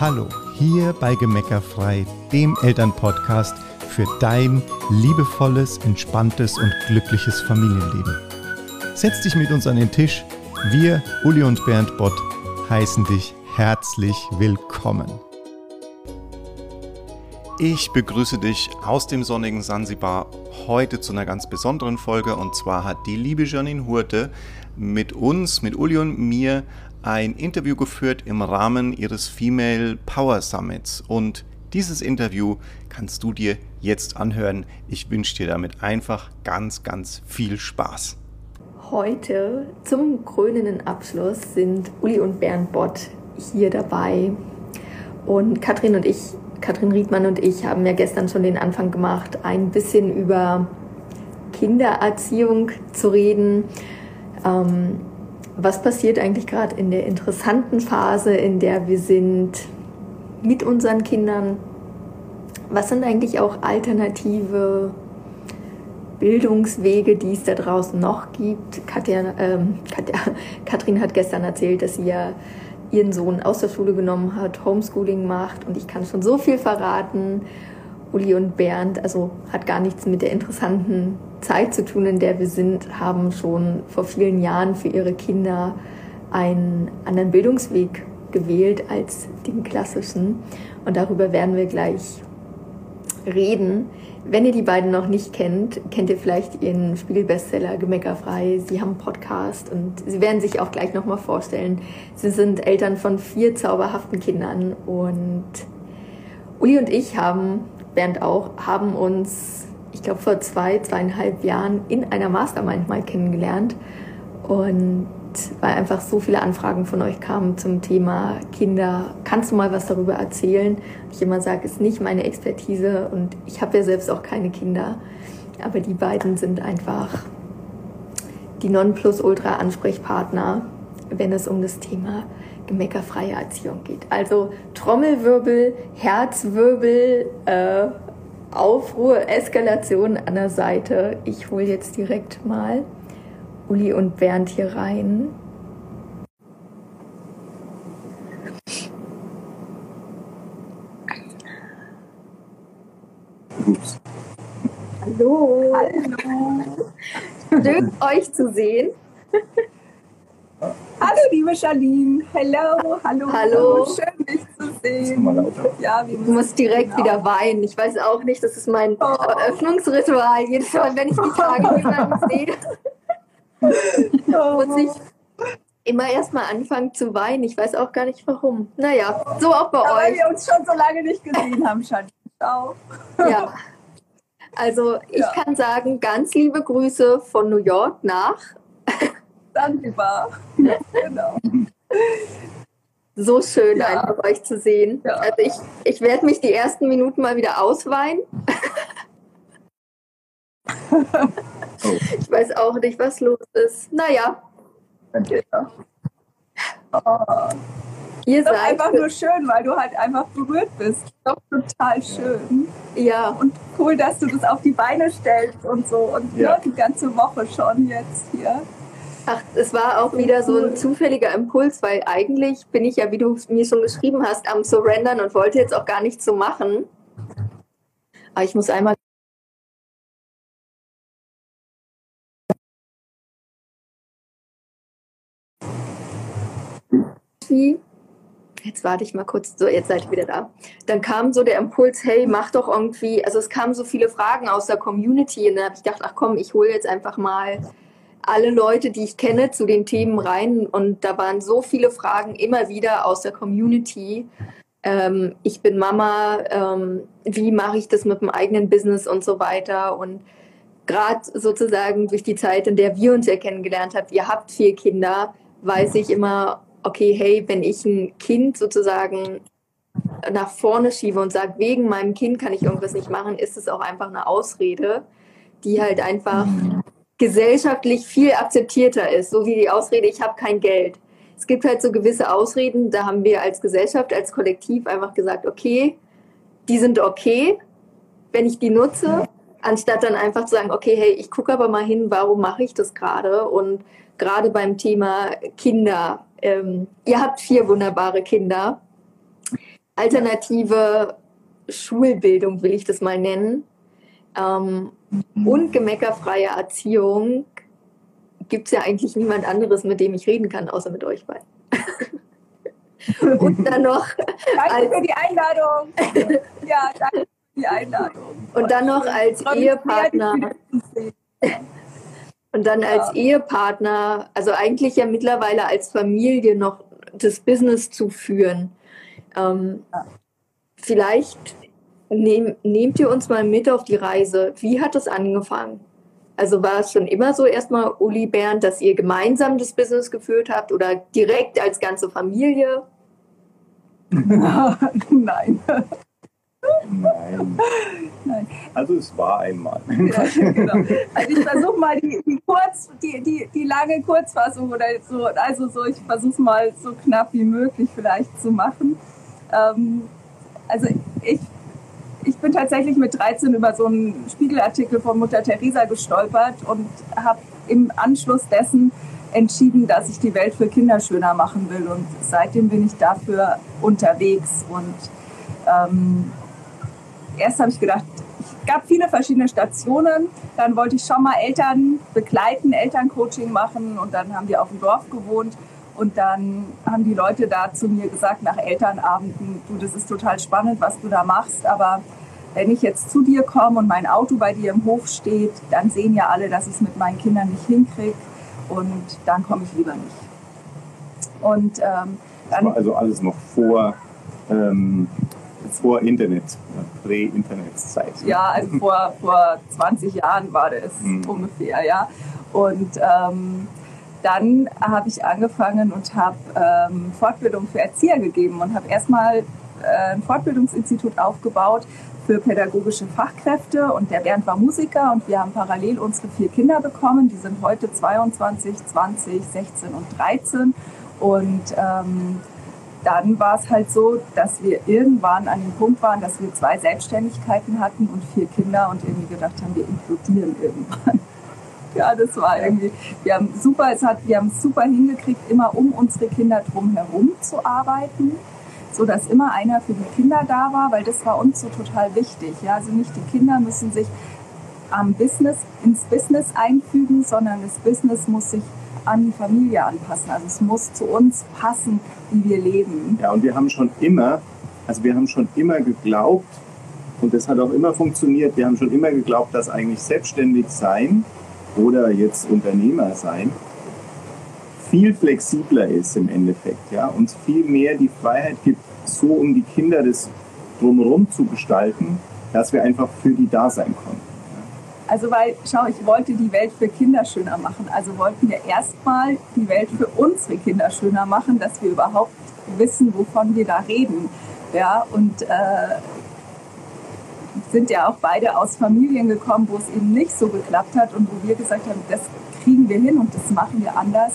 Hallo, hier bei Gemeckerfrei, dem Elternpodcast für dein liebevolles, entspanntes und glückliches Familienleben. Setz dich mit uns an den Tisch. Wir, Uli und Bernd Bott, heißen dich herzlich willkommen. Ich begrüße dich aus dem sonnigen Sansibar heute zu einer ganz besonderen Folge und zwar hat die liebe Janine Hurte mit uns, mit Uli und mir ein Interview geführt im Rahmen ihres Female Power Summits und dieses Interview kannst du dir jetzt anhören. Ich wünsche dir damit einfach ganz, ganz viel Spaß. Heute zum krönenden Abschluss sind Uli und Bernd Bott hier dabei und Katrin und ich Katrin Riedmann und ich haben ja gestern schon den Anfang gemacht, ein bisschen über Kindererziehung zu reden. Ähm, was passiert eigentlich gerade in der interessanten Phase, in der wir sind mit unseren Kindern? Was sind eigentlich auch alternative Bildungswege, die es da draußen noch gibt? Katja, ähm, Katja, Katrin hat gestern erzählt, dass sie ja ihren Sohn aus der Schule genommen hat, Homeschooling macht und ich kann schon so viel verraten. Uli und Bernd, also hat gar nichts mit der interessanten Zeit zu tun, in der wir sind, haben schon vor vielen Jahren für ihre Kinder einen anderen Bildungsweg gewählt als den klassischen. Und darüber werden wir gleich reden. Wenn ihr die beiden noch nicht kennt, kennt ihr vielleicht ihren Spiegelbestseller Gemeckerfrei. Sie haben einen Podcast und sie werden sich auch gleich nochmal vorstellen. Sie sind Eltern von vier zauberhaften Kindern und Uli und ich haben, Bernd auch, haben uns, ich glaube, vor zwei, zweieinhalb Jahren in einer Mastermind mal kennengelernt und weil einfach so viele Anfragen von euch kamen zum Thema Kinder. Kannst du mal was darüber erzählen? Ich immer sage, ist nicht meine Expertise und ich habe ja selbst auch keine Kinder. Aber die beiden sind einfach die Nonplusultra-Ansprechpartner, wenn es um das Thema gemeckerfreie Erziehung geht. Also Trommelwirbel, Herzwirbel, äh, Aufruhr, Eskalation an der Seite. Ich hole jetzt direkt mal Uli und Bernd hier rein. Ups. Hallo. Hallo. Schön euch zu sehen. Hallo, liebe Charlene. Hello, hallo. Hallo. Schön, dich zu sehen. Ja, du musst direkt genau. wieder weinen. Ich weiß auch nicht, das ist mein oh. Eröffnungsritual. Jedes Mal, wenn ich die Tage jemanden sehe. muss ich immer erstmal anfangen zu weinen. Ich weiß auch gar nicht warum. Naja, so auch bei ja, euch. Weil wir uns schon so lange nicht gesehen haben, Schatz. Ciao. Ja. Also ich ja. kann sagen, ganz liebe Grüße von New York nach. Sansibar. genau. So schön, ja. einfach euch zu sehen. Ja. Also ich, ich werde mich die ersten Minuten mal wieder ausweinen. Oh. Ich weiß auch nicht, was los ist. Naja. Ja. Oh. Ihr seid einfach nur schön, weil du halt einfach berührt bist. Doch total schön. Ja. Und cool, dass du das auf die Beine stellst und so. Und ja. die ganze Woche schon jetzt hier. Ach, es war auch wieder so ein zufälliger Impuls, weil eigentlich bin ich ja, wie du mir schon geschrieben hast, am Surrendern und wollte jetzt auch gar nichts so machen. Aber ich muss einmal irgendwie, jetzt warte ich mal kurz, so, jetzt seid ihr wieder da. Dann kam so der Impuls, hey, mach doch irgendwie, also es kamen so viele Fragen aus der Community und dann habe ich gedacht, ach komm, ich hole jetzt einfach mal alle Leute, die ich kenne, zu den Themen rein und da waren so viele Fragen immer wieder aus der Community. Ähm, ich bin Mama, ähm, wie mache ich das mit dem eigenen Business und so weiter und gerade sozusagen durch die Zeit, in der wir uns ja kennengelernt haben, ihr habt vier Kinder, weiß ich immer, okay, hey, wenn ich ein Kind sozusagen nach vorne schiebe und sage, wegen meinem Kind kann ich irgendwas nicht machen, ist es auch einfach eine Ausrede, die halt einfach gesellschaftlich viel akzeptierter ist, so wie die Ausrede, ich habe kein Geld. Es gibt halt so gewisse Ausreden, da haben wir als Gesellschaft, als Kollektiv einfach gesagt, okay, die sind okay, wenn ich die nutze, anstatt dann einfach zu sagen, okay, hey, ich gucke aber mal hin, warum mache ich das gerade? Und gerade beim Thema Kinder, ähm, ihr habt vier wunderbare Kinder. alternative Schulbildung, will ich das mal nennen, ähm, und gemeckerfreie Erziehung gibt es ja eigentlich niemand anderes, mit dem ich reden kann, außer mit euch beiden. und dann noch. Danke für die Einladung. ja, danke für die Einladung. Und dann noch als Ehepartner. Und dann als ja. Ehepartner, also eigentlich ja mittlerweile als Familie noch das Business zu führen. Ähm, ja. Vielleicht nehm, nehmt ihr uns mal mit auf die Reise. Wie hat es angefangen? Also war es schon immer so erstmal, Uli Bernd, dass ihr gemeinsam das Business geführt habt oder direkt als ganze Familie? Nein. Nein. Nein. Also es war einmal. Ja, genau. Also ich versuche mal die, die, kurz, die, die, die lange Kurzfassung oder so, also so, ich versuche es mal so knapp wie möglich vielleicht zu machen. Ähm, also ich, ich bin tatsächlich mit 13 über so einen Spiegelartikel von Mutter Teresa gestolpert und habe im Anschluss dessen entschieden, dass ich die Welt für Kinder schöner machen will. Und seitdem bin ich dafür unterwegs. Und ähm, erst habe ich gedacht, es gab viele verschiedene Stationen. Dann wollte ich schon mal Eltern begleiten, Elterncoaching machen und dann haben wir auf dem Dorf gewohnt. Und dann haben die Leute da zu mir gesagt, nach Elternabenden, du, das ist total spannend, was du da machst, aber wenn ich jetzt zu dir komme und mein Auto bei dir im Hof steht, dann sehen ja alle, dass ich es mit meinen Kindern nicht hinkriege und dann komme ich lieber nicht. Und ähm, dann, das war also alles noch vor ähm, vor Internet, Prä-Internet-Zeit. Ja, also vor, vor 20 Jahren war das mhm. ungefähr, ja. Und ähm, dann habe ich angefangen und habe ähm, Fortbildung für Erzieher gegeben und habe erstmal äh, ein Fortbildungsinstitut aufgebaut für pädagogische Fachkräfte und der Bernd war Musiker und wir haben parallel unsere vier Kinder bekommen. Die sind heute 22, 20, 16 und 13 und ähm, dann war es halt so, dass wir irgendwann an dem Punkt waren, dass wir zwei Selbstständigkeiten hatten und vier Kinder und irgendwie gedacht haben, wir implodieren irgendwann. Ja, das war irgendwie, wir haben super, es hat, wir haben super hingekriegt, immer um unsere Kinder drumherum zu arbeiten, so dass immer einer für die Kinder da war, weil das war uns so total wichtig. Ja, also nicht die Kinder müssen sich am Business, ins Business einfügen, sondern das Business muss sich an die Familie anpassen. Also es muss zu uns passen, wie wir leben. Ja, und wir haben schon immer, also wir haben schon immer geglaubt, und das hat auch immer funktioniert, wir haben schon immer geglaubt, dass eigentlich selbstständig sein oder jetzt Unternehmer sein viel flexibler ist im Endeffekt, ja, uns viel mehr die Freiheit gibt, so um die Kinder das drumherum zu gestalten, dass wir einfach für die da sein konnten. Also weil, schau, ich wollte die Welt für Kinder schöner machen. Also wollten wir erstmal die Welt für unsere Kinder schöner machen, dass wir überhaupt wissen, wovon wir da reden. Ja, und äh, sind ja auch beide aus Familien gekommen, wo es eben nicht so geklappt hat und wo wir gesagt haben, das kriegen wir hin und das machen wir anders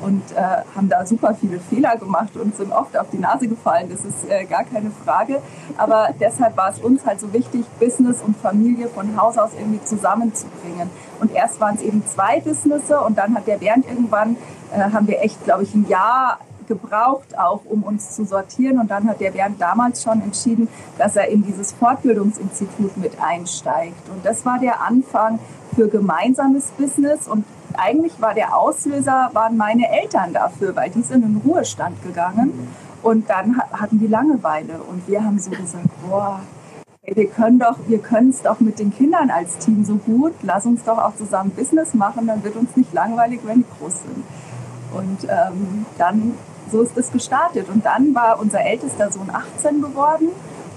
und äh, haben da super viele Fehler gemacht und sind oft auf die Nase gefallen. Das ist äh, gar keine Frage. Aber deshalb war es uns halt so wichtig, Business und Familie von Haus aus irgendwie zusammenzubringen. Und erst waren es eben zwei Businesses und dann hat der Bernd irgendwann, äh, haben wir echt, glaube ich, ein Jahr gebraucht, auch um uns zu sortieren. Und dann hat der Bernd damals schon entschieden, dass er in dieses Fortbildungsinstitut mit einsteigt. Und das war der Anfang für gemeinsames Business. Und eigentlich war der Auslöser, waren meine Eltern dafür, weil die sind in den Ruhestand gegangen. Und dann hatten die Langeweile. Und wir haben so gesagt, boah, wir können doch, wir können es doch mit den Kindern als Team so gut. Lass uns doch auch zusammen Business machen, dann wird uns nicht langweilig, wenn die groß sind. Und ähm, dann so ist es gestartet. Und dann war unser ältester Sohn 18 geworden.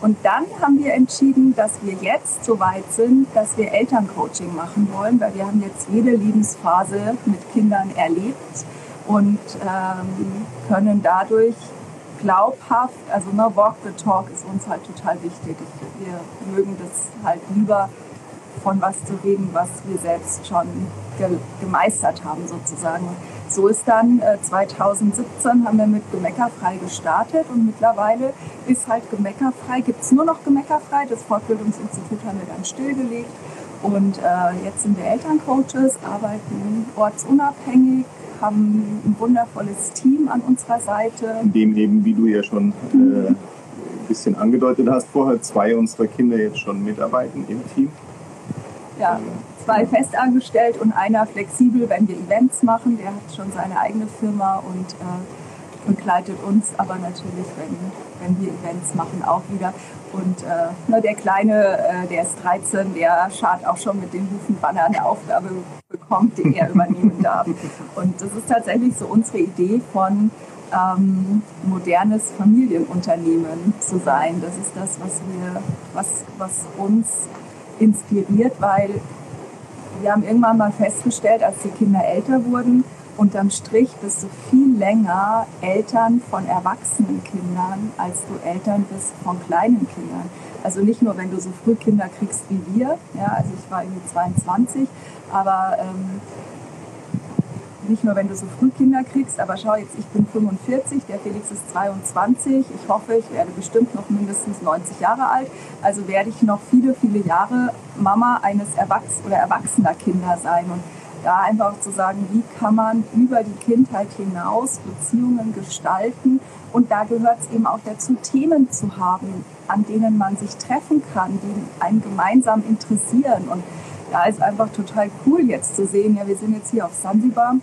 Und dann haben wir entschieden, dass wir jetzt so weit sind, dass wir Elterncoaching machen wollen, weil wir haben jetzt jede Lebensphase mit Kindern erlebt und ähm, können dadurch glaubhaft, also ne, Walk the Talk ist uns halt total wichtig. Wir mögen das halt lieber von was zu reden, was wir selbst schon ge gemeistert haben sozusagen. So ist dann äh, 2017 haben wir mit Gemeckerfrei gestartet und mittlerweile ist halt Gemeckerfrei, gibt es nur noch Gemeckerfrei. Das Fortbildungsinstitut haben wir dann stillgelegt und äh, jetzt sind wir Elterncoaches, arbeiten ortsunabhängig, haben ein wundervolles Team an unserer Seite. In dem eben, wie du ja schon äh, bisschen angedeutet hast vorher, zwei unserer Kinder jetzt schon mitarbeiten im Team. Ja, zwei festangestellt und einer flexibel, wenn wir Events machen. Der hat schon seine eigene Firma und äh, begleitet uns aber natürlich, wenn, wenn wir Events machen, auch wieder. Und äh, na, der Kleine, äh, der ist 13, der schart auch schon mit den Hufen, wann er eine Aufgabe bekommt, die er übernehmen darf. Und das ist tatsächlich so unsere Idee von ähm, modernes Familienunternehmen zu sein. Das ist das, was wir, was, was uns inspiriert, weil wir haben irgendwann mal festgestellt, als die Kinder älter wurden, unterm Strich bist du viel länger Eltern von erwachsenen Kindern, als du Eltern bist von kleinen Kindern. Also nicht nur, wenn du so früh Kinder kriegst wie wir, ja, also ich war irgendwie 22, aber ähm, nicht nur, wenn du so früh Kinder kriegst, aber schau jetzt, ich bin 45, der Felix ist 22. Ich hoffe, ich werde bestimmt noch mindestens 90 Jahre alt. Also werde ich noch viele, viele Jahre Mama eines Erwachs oder erwachsener Kinder sein. Und da einfach zu sagen, wie kann man über die Kindheit hinaus Beziehungen gestalten. Und da gehört es eben auch dazu, Themen zu haben, an denen man sich treffen kann, die einen gemeinsam interessieren. Und da ist einfach total cool jetzt zu sehen, ja, wir sind jetzt hier auf Sansibar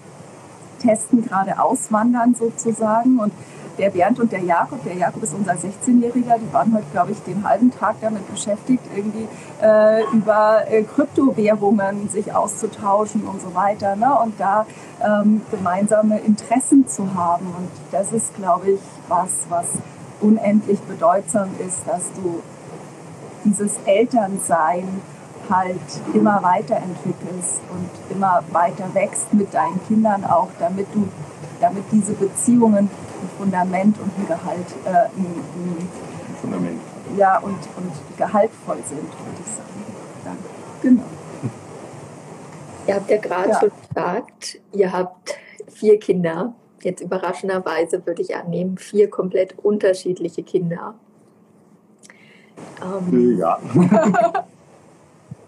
testen, gerade auswandern sozusagen. Und der Bernd und der Jakob, der Jakob ist unser 16-Jähriger, die waren heute, glaube ich, den halben Tag damit beschäftigt, irgendwie äh, über äh, Kryptowährungen sich auszutauschen und so weiter. Ne? Und da ähm, gemeinsame Interessen zu haben. Und das ist, glaube ich, was, was unendlich bedeutsam ist, dass du dieses Elternsein halt immer weiterentwickelst und immer weiter wächst mit deinen Kindern auch, damit du, damit diese Beziehungen ein Fundament und ein Gehalt, äh, ein, ein Fundament. Ja, und, und gehaltvoll sind, würde ich sagen. Danke. Genau. Ihr habt ja gerade ja. schon gesagt, ihr habt vier Kinder. Jetzt überraschenderweise würde ich annehmen, vier komplett unterschiedliche Kinder. Ähm, ja.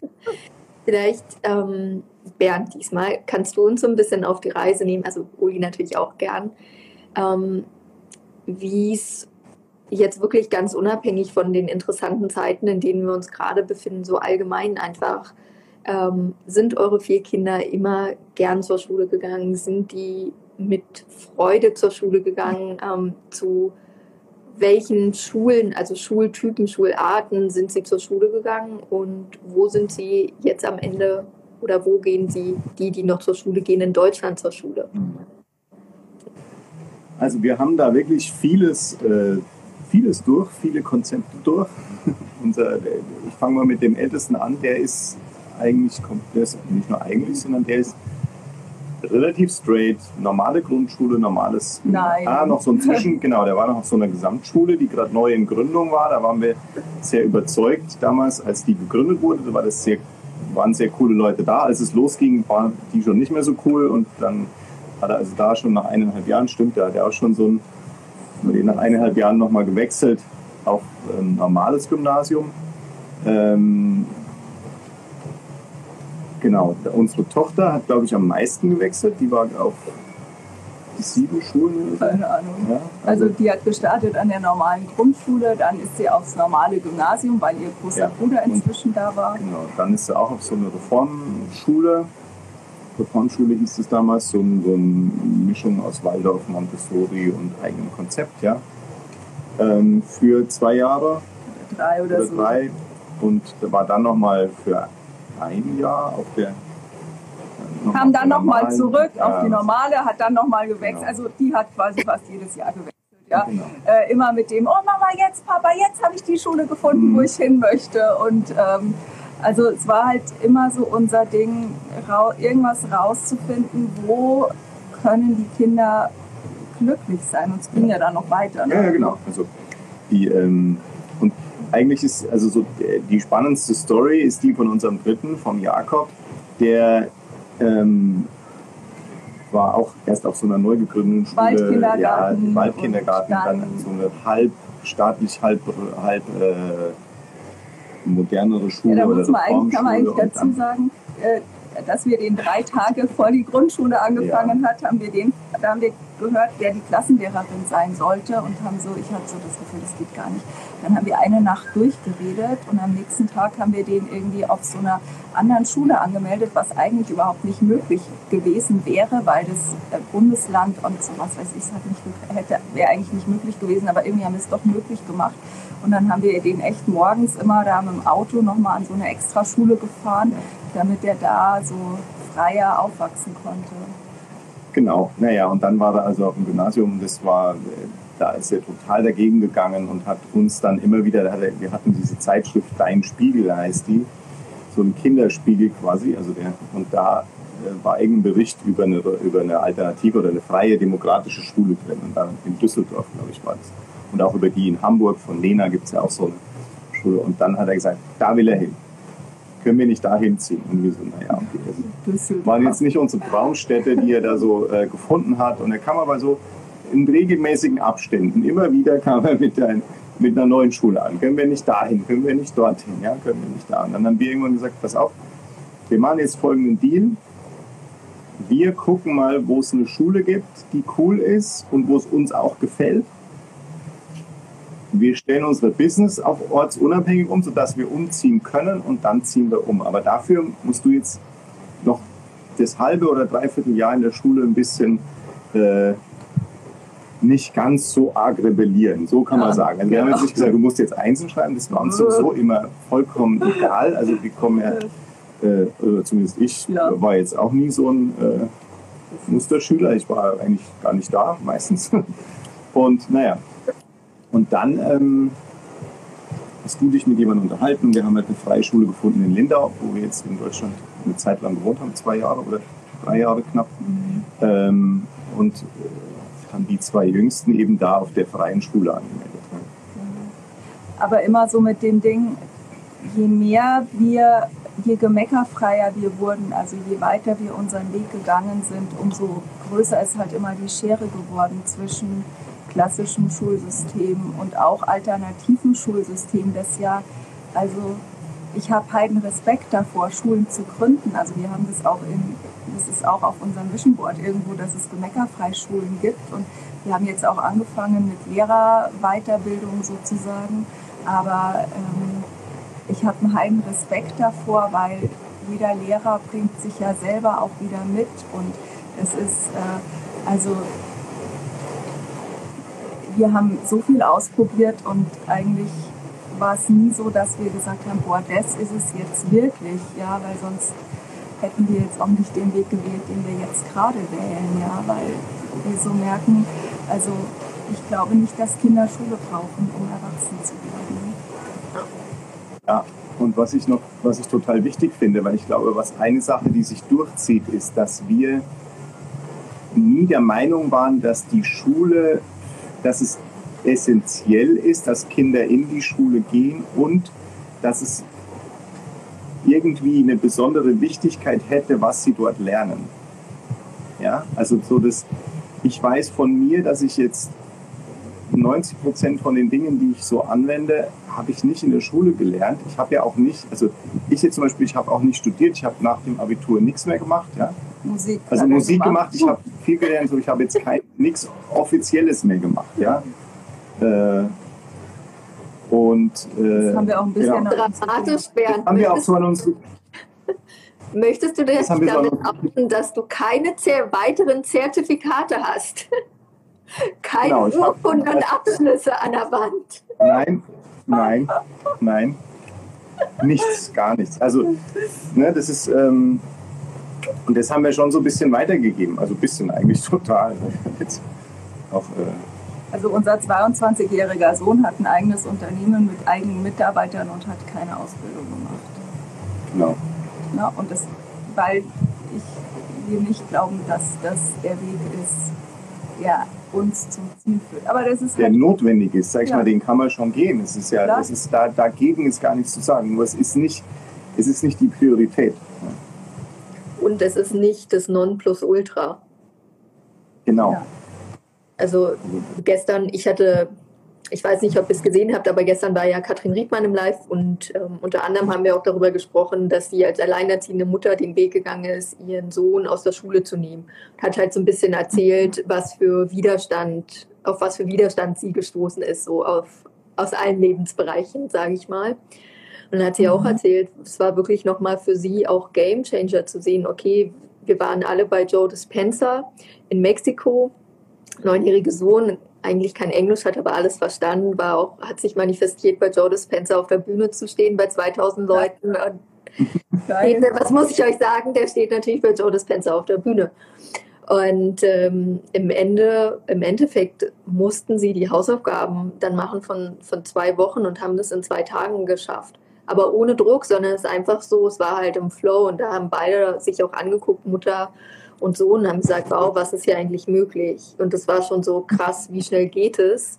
Vielleicht, ähm, Bernd, diesmal kannst du uns so ein bisschen auf die Reise nehmen, also Uli natürlich auch gern, ähm, wie es jetzt wirklich ganz unabhängig von den interessanten Zeiten, in denen wir uns gerade befinden, so allgemein einfach, ähm, sind eure vier Kinder immer gern zur Schule gegangen? Sind die mit Freude zur Schule gegangen? Ähm, zu welchen Schulen, also Schultypen, Schularten sind Sie zur Schule gegangen und wo sind Sie jetzt am Ende oder wo gehen Sie, die, die noch zur Schule gehen, in Deutschland zur Schule? Also wir haben da wirklich vieles, äh, vieles durch, viele Konzepte durch. Unser, ich fange mal mit dem Ältesten an, der ist eigentlich, der ist nicht nur eigentlich, sondern der ist relativ straight, normale Grundschule, normales. Nein. Ah, noch so ein Zwischen, genau, der war noch auf so einer Gesamtschule, die gerade neu in Gründung war. Da waren wir sehr überzeugt damals, als die gegründet wurde. Da war das sehr, waren sehr coole Leute da. Als es losging, waren die schon nicht mehr so cool und dann hat er also da schon nach eineinhalb Jahren, stimmt, da hat er auch schon so ein, nach eineinhalb Jahren nochmal gewechselt auf ein normales Gymnasium. Ähm, Genau, unsere Tochter hat, glaube ich, am meisten gewechselt. Die war auf sieben Schulen. Keine Ahnung. Ja, also, also, die hat gestartet an der normalen Grundschule, dann ist sie aufs normale Gymnasium, weil ihr großer ja. Bruder inzwischen da war. Genau, dann ist sie auch auf so eine Reformschule. Reformschule hieß es damals, so, so eine Mischung aus Waldorf, Montessori und eigenem Konzept, ja. Ähm, für zwei Jahre. Drei oder, oder so. Drei. Und war dann nochmal für ein Jahr auf der kam dann nochmal zurück ja. auf die normale, hat dann nochmal gewechselt. Genau. Also die hat quasi fast jedes Jahr gewechselt. Ja? Genau. Äh, immer mit dem, oh Mama, jetzt Papa, jetzt habe ich die Schule gefunden, mhm. wo ich hin möchte. Und ähm, also es war halt immer so unser Ding, ra irgendwas rauszufinden, wo können die Kinder glücklich sein. Und es ging ja dann noch weiter. Ne? Ja, ja, genau. Also die, ähm, eigentlich ist, also so die spannendste Story ist die von unserem Dritten, vom Jakob, der ähm, war auch erst auf so einer neu gegründeten Schule. Waldkindergarten. Ja, Waldkindergarten, dann, dann, so eine halb staatlich, halb, halb äh, modernere Schule. Ja, da muss man eigentlich, kann man eigentlich dazu sagen, äh, dass wir den drei Tage vor die Grundschule angefangen ja. hat, haben wir den, da haben wir gehört, wer die Klassenlehrerin sein sollte und haben so, ich hatte so das Gefühl, das geht gar nicht. Dann haben wir eine Nacht durchgeredet und am nächsten Tag haben wir den irgendwie auf so einer anderen Schule angemeldet, was eigentlich überhaupt nicht möglich gewesen wäre, weil das äh, Bundesland und so was weiß ich, es nicht, wäre eigentlich nicht möglich gewesen, aber irgendwie haben wir es doch möglich gemacht. Und dann haben wir den echt morgens immer da mit dem Auto nochmal an so eine Extraschule gefahren, damit er da so freier aufwachsen konnte. Genau, naja, und dann war er also auf dem Gymnasium, das war, da ist er total dagegen gegangen und hat uns dann immer wieder, wir hatten diese Zeitschrift Dein Spiegel heißt die, so ein Kinderspiegel quasi, also der, und da äh, war irgendein Bericht über eine, über eine alternative oder eine freie demokratische Schule drin, und dann in Düsseldorf, glaube ich, war das. Und auch über die in Hamburg, von Lena gibt es ja auch so eine Schule. Und dann hat er gesagt, da will er hin können wir nicht da hinziehen? Und wir so, naja, okay. Das waren jetzt nicht unsere Traumstädte, die er da so äh, gefunden hat. Und er kam aber so in regelmäßigen Abständen, immer wieder kam er mit, ein, mit einer neuen Schule an. Können wir nicht dahin? Können wir nicht dorthin? Ja, können wir nicht da? Und dann haben wir irgendwann gesagt, pass auf, wir machen jetzt folgenden Deal. Wir gucken mal, wo es eine Schule gibt, die cool ist und wo es uns auch gefällt wir stellen unsere Business auch ortsunabhängig um, sodass wir umziehen können und dann ziehen wir um. Aber dafür musst du jetzt noch das halbe oder dreiviertel Jahr in der Schule ein bisschen äh, nicht ganz so arg rebellieren. So kann man sagen. Also wir haben jetzt nicht gesagt, du musst jetzt Einzel schreiben, das war uns sowieso immer vollkommen egal. Also wir kommen ja, äh, oder zumindest ich ja. war jetzt auch nie so ein äh, Musterschüler. Ich war eigentlich gar nicht da, meistens. Und naja, und dann ähm, hast du dich mit jemandem unterhalten. Wir haben halt eine freie Schule gefunden in Lindau, wo wir jetzt in Deutschland eine Zeit lang gewohnt haben, zwei Jahre oder drei Jahre knapp. Mhm. Ähm, und äh, haben die zwei Jüngsten eben da auf der freien Schule angemeldet. Aber immer so mit dem Ding, je mehr wir, je gemeckerfreier wir wurden, also je weiter wir unseren Weg gegangen sind, umso größer ist halt immer die Schere geworden zwischen klassischen Schulsystem und auch alternativen Schulsystem, das ja, also ich habe heiden Respekt davor, Schulen zu gründen. Also wir haben das auch in, das ist auch auf unserem Vision Board irgendwo, dass es gemeckerfrei Schulen gibt. Und wir haben jetzt auch angefangen mit Lehrerweiterbildung sozusagen. Aber ähm, ich habe einen heiden Respekt davor, weil jeder Lehrer bringt sich ja selber auch wieder mit. Und es ist, äh, also wir haben so viel ausprobiert und eigentlich war es nie so, dass wir gesagt haben, boah, das ist es jetzt wirklich, ja, weil sonst hätten wir jetzt auch nicht den Weg gewählt, den wir jetzt gerade wählen, ja, weil wir so merken, also ich glaube nicht, dass Kinder Schule brauchen, um erwachsen zu werden. Ja, und was ich noch, was ich total wichtig finde, weil ich glaube, was eine Sache, die sich durchzieht, ist, dass wir nie der Meinung waren, dass die Schule dass es essentiell ist, dass Kinder in die Schule gehen und dass es irgendwie eine besondere Wichtigkeit hätte, was sie dort lernen. Ja, also so das, ich weiß von mir, dass ich jetzt 90 Prozent von den Dingen, die ich so anwende, habe ich nicht in der Schule gelernt. Ich habe ja auch nicht, also ich jetzt zum Beispiel, ich habe auch nicht studiert, ich habe nach dem Abitur nichts mehr gemacht. Ja? Musik. Also Musik gemacht, ich habe viel gelernt, so ich habe jetzt nichts Offizielles mehr gemacht. Ja? Äh, und, äh, das haben wir auch ein bisschen ja. dramatisch, Bernd. Haben wir auch so an uns Möchtest du denn damit outen, dass du keine weiteren Zertifikate hast? Keine genau, Urkunden und Abschlüsse an der Wand? Nein, nein, nein. Nichts, gar nichts. Also, ne, das ist, ähm, und das haben wir schon so ein bisschen weitergegeben. Also ein bisschen eigentlich total. Jetzt auch, äh also unser 22-jähriger Sohn hat ein eigenes Unternehmen mit eigenen Mitarbeitern und hat keine Ausbildung gemacht. Genau. Na, und das, weil ich, wir nicht glauben, dass das der Weg ist, der uns zum Ziel führt. Aber das ist der halt notwendig ist, sag ich ja. mal, den kann man schon gehen. Es ist ja, das ist da, dagegen ist gar nichts zu sagen. Nur es ist nicht, es ist nicht die Priorität. Und es ist nicht das Nonplusultra. Genau. Ja. Also gestern, ich hatte ich weiß nicht, ob ihr es gesehen habt, aber gestern war ja Katrin Riedmann im Live und ähm, unter anderem haben wir auch darüber gesprochen, dass sie als alleinerziehende Mutter den Weg gegangen ist, ihren Sohn aus der Schule zu nehmen. Hat halt so ein bisschen erzählt, was für Widerstand, auf was für Widerstand sie gestoßen ist, so auf, aus allen Lebensbereichen, sage ich mal. Und dann hat sie auch mhm. erzählt, es war wirklich nochmal für sie auch Game Changer zu sehen, okay, wir waren alle bei Joe Dispenza in Mexiko, neunjährige Sohn, eigentlich kein Englisch hat, aber alles verstanden, war auch, hat sich manifestiert, bei Joe Dispenza auf der Bühne zu stehen, bei 2000 Leuten. Steht, was muss ich euch sagen? Der steht natürlich bei Joe Dispenza auf der Bühne. Und ähm, im, Ende, im Endeffekt mussten sie die Hausaufgaben dann machen von, von zwei Wochen und haben das in zwei Tagen geschafft. Aber ohne Druck, sondern es ist einfach so, es war halt im Flow und da haben beide sich auch angeguckt, Mutter und Sohn haben gesagt, wow, was ist hier eigentlich möglich? Und das war schon so krass, wie schnell geht es?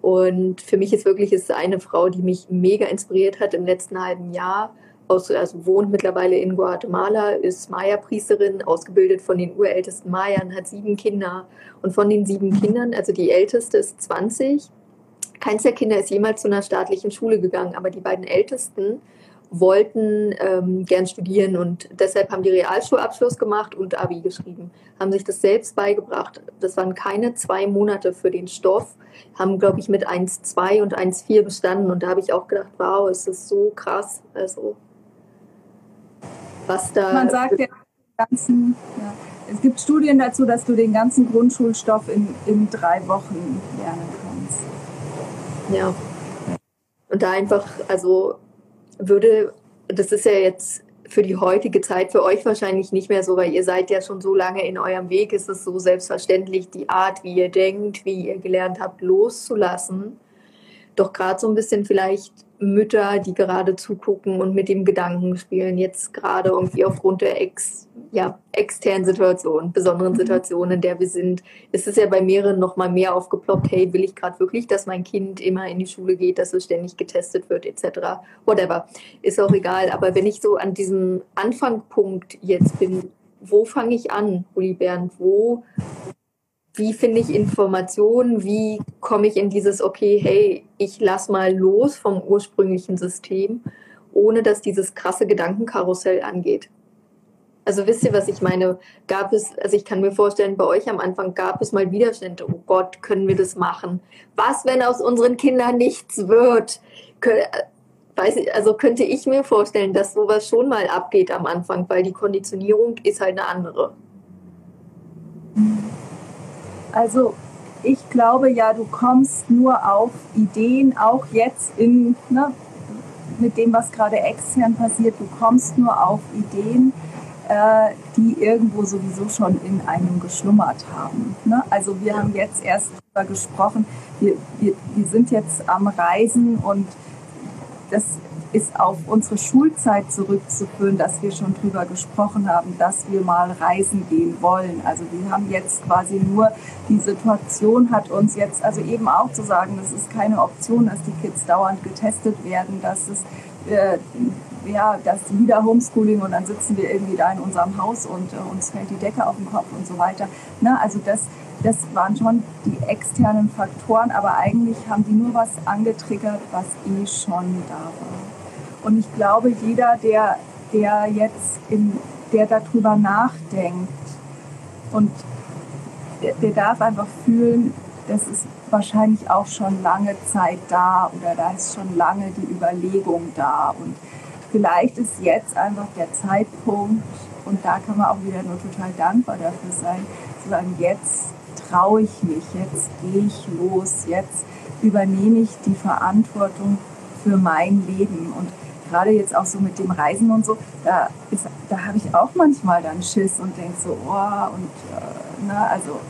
Und für mich ist wirklich ist eine Frau, die mich mega inspiriert hat im letzten halben Jahr. Aus, also wohnt mittlerweile in Guatemala, ist Maya-Priesterin, ausgebildet von den urältesten Mayern, hat sieben Kinder. Und von den sieben Kindern, also die älteste ist 20, keins der Kinder ist jemals zu einer staatlichen Schule gegangen, aber die beiden ältesten wollten ähm, gern studieren und deshalb haben die Realschulabschluss gemacht und Abi geschrieben, haben sich das selbst beigebracht. Das waren keine zwei Monate für den Stoff, haben, glaube ich, mit 1,2 und 1,4 bestanden und da habe ich auch gedacht, wow, es ist so krass. Also, was da. Man sagt ja, ganzen, ja, es gibt Studien dazu, dass du den ganzen Grundschulstoff in, in drei Wochen lernen kannst. Ja. Und da einfach, also würde, das ist ja jetzt für die heutige Zeit für euch wahrscheinlich nicht mehr so, weil ihr seid ja schon so lange in eurem Weg, ist es so selbstverständlich, die Art, wie ihr denkt, wie ihr gelernt habt, loszulassen. Doch gerade so ein bisschen vielleicht Mütter, die gerade zugucken und mit dem Gedanken spielen, jetzt gerade irgendwie aufgrund der ex, ja, externen Situation, besonderen mhm. Situation, in der wir sind, ist es ja bei mehreren noch mal mehr aufgeploppt, hey, will ich gerade wirklich, dass mein Kind immer in die Schule geht, dass es ständig getestet wird, etc. Whatever. Ist auch egal. Aber wenn ich so an diesem Anfangpunkt jetzt bin, wo fange ich an, Uli Bernd? Wo wie finde ich Informationen, wie komme ich in dieses, okay, hey, ich lass mal los vom ursprünglichen System, ohne dass dieses krasse Gedankenkarussell angeht. Also wisst ihr, was ich meine? Gab es, also ich kann mir vorstellen, bei euch am Anfang gab es mal Widerstände. Oh Gott, können wir das machen? Was, wenn aus unseren Kindern nichts wird? Weiß ich, also könnte ich mir vorstellen, dass sowas schon mal abgeht am Anfang, weil die Konditionierung ist halt eine andere. Also ich glaube ja, du kommst nur auf Ideen, auch jetzt in, ne, mit dem, was gerade extern passiert, du kommst nur auf Ideen, äh, die irgendwo sowieso schon in einem geschlummert haben. Ne? Also wir haben jetzt erst darüber gesprochen, wir, wir, wir sind jetzt am Reisen und das ist auf unsere Schulzeit zurückzuführen, dass wir schon drüber gesprochen haben, dass wir mal reisen gehen wollen. Also wir haben jetzt quasi nur die Situation hat uns jetzt, also eben auch zu sagen, das ist keine Option, dass die Kids dauernd getestet werden, dass es äh, ja, das wieder Homeschooling und dann sitzen wir irgendwie da in unserem Haus und äh, uns fällt die Decke auf den Kopf und so weiter. Na, also das, das waren schon die externen Faktoren, aber eigentlich haben die nur was angetriggert, was eh schon da war. Und ich glaube, jeder, der, der jetzt in, der darüber nachdenkt und der, der darf einfach fühlen, das ist wahrscheinlich auch schon lange Zeit da oder da ist schon lange die Überlegung da. Und vielleicht ist jetzt einfach der Zeitpunkt, und da kann man auch wieder nur total dankbar dafür sein, zu sagen, jetzt traue ich mich, jetzt gehe ich los, jetzt übernehme ich die Verantwortung für mein Leben. Und gerade jetzt auch so mit dem Reisen und so, da, da habe ich auch manchmal dann Schiss und denke so, oh, und äh, na, also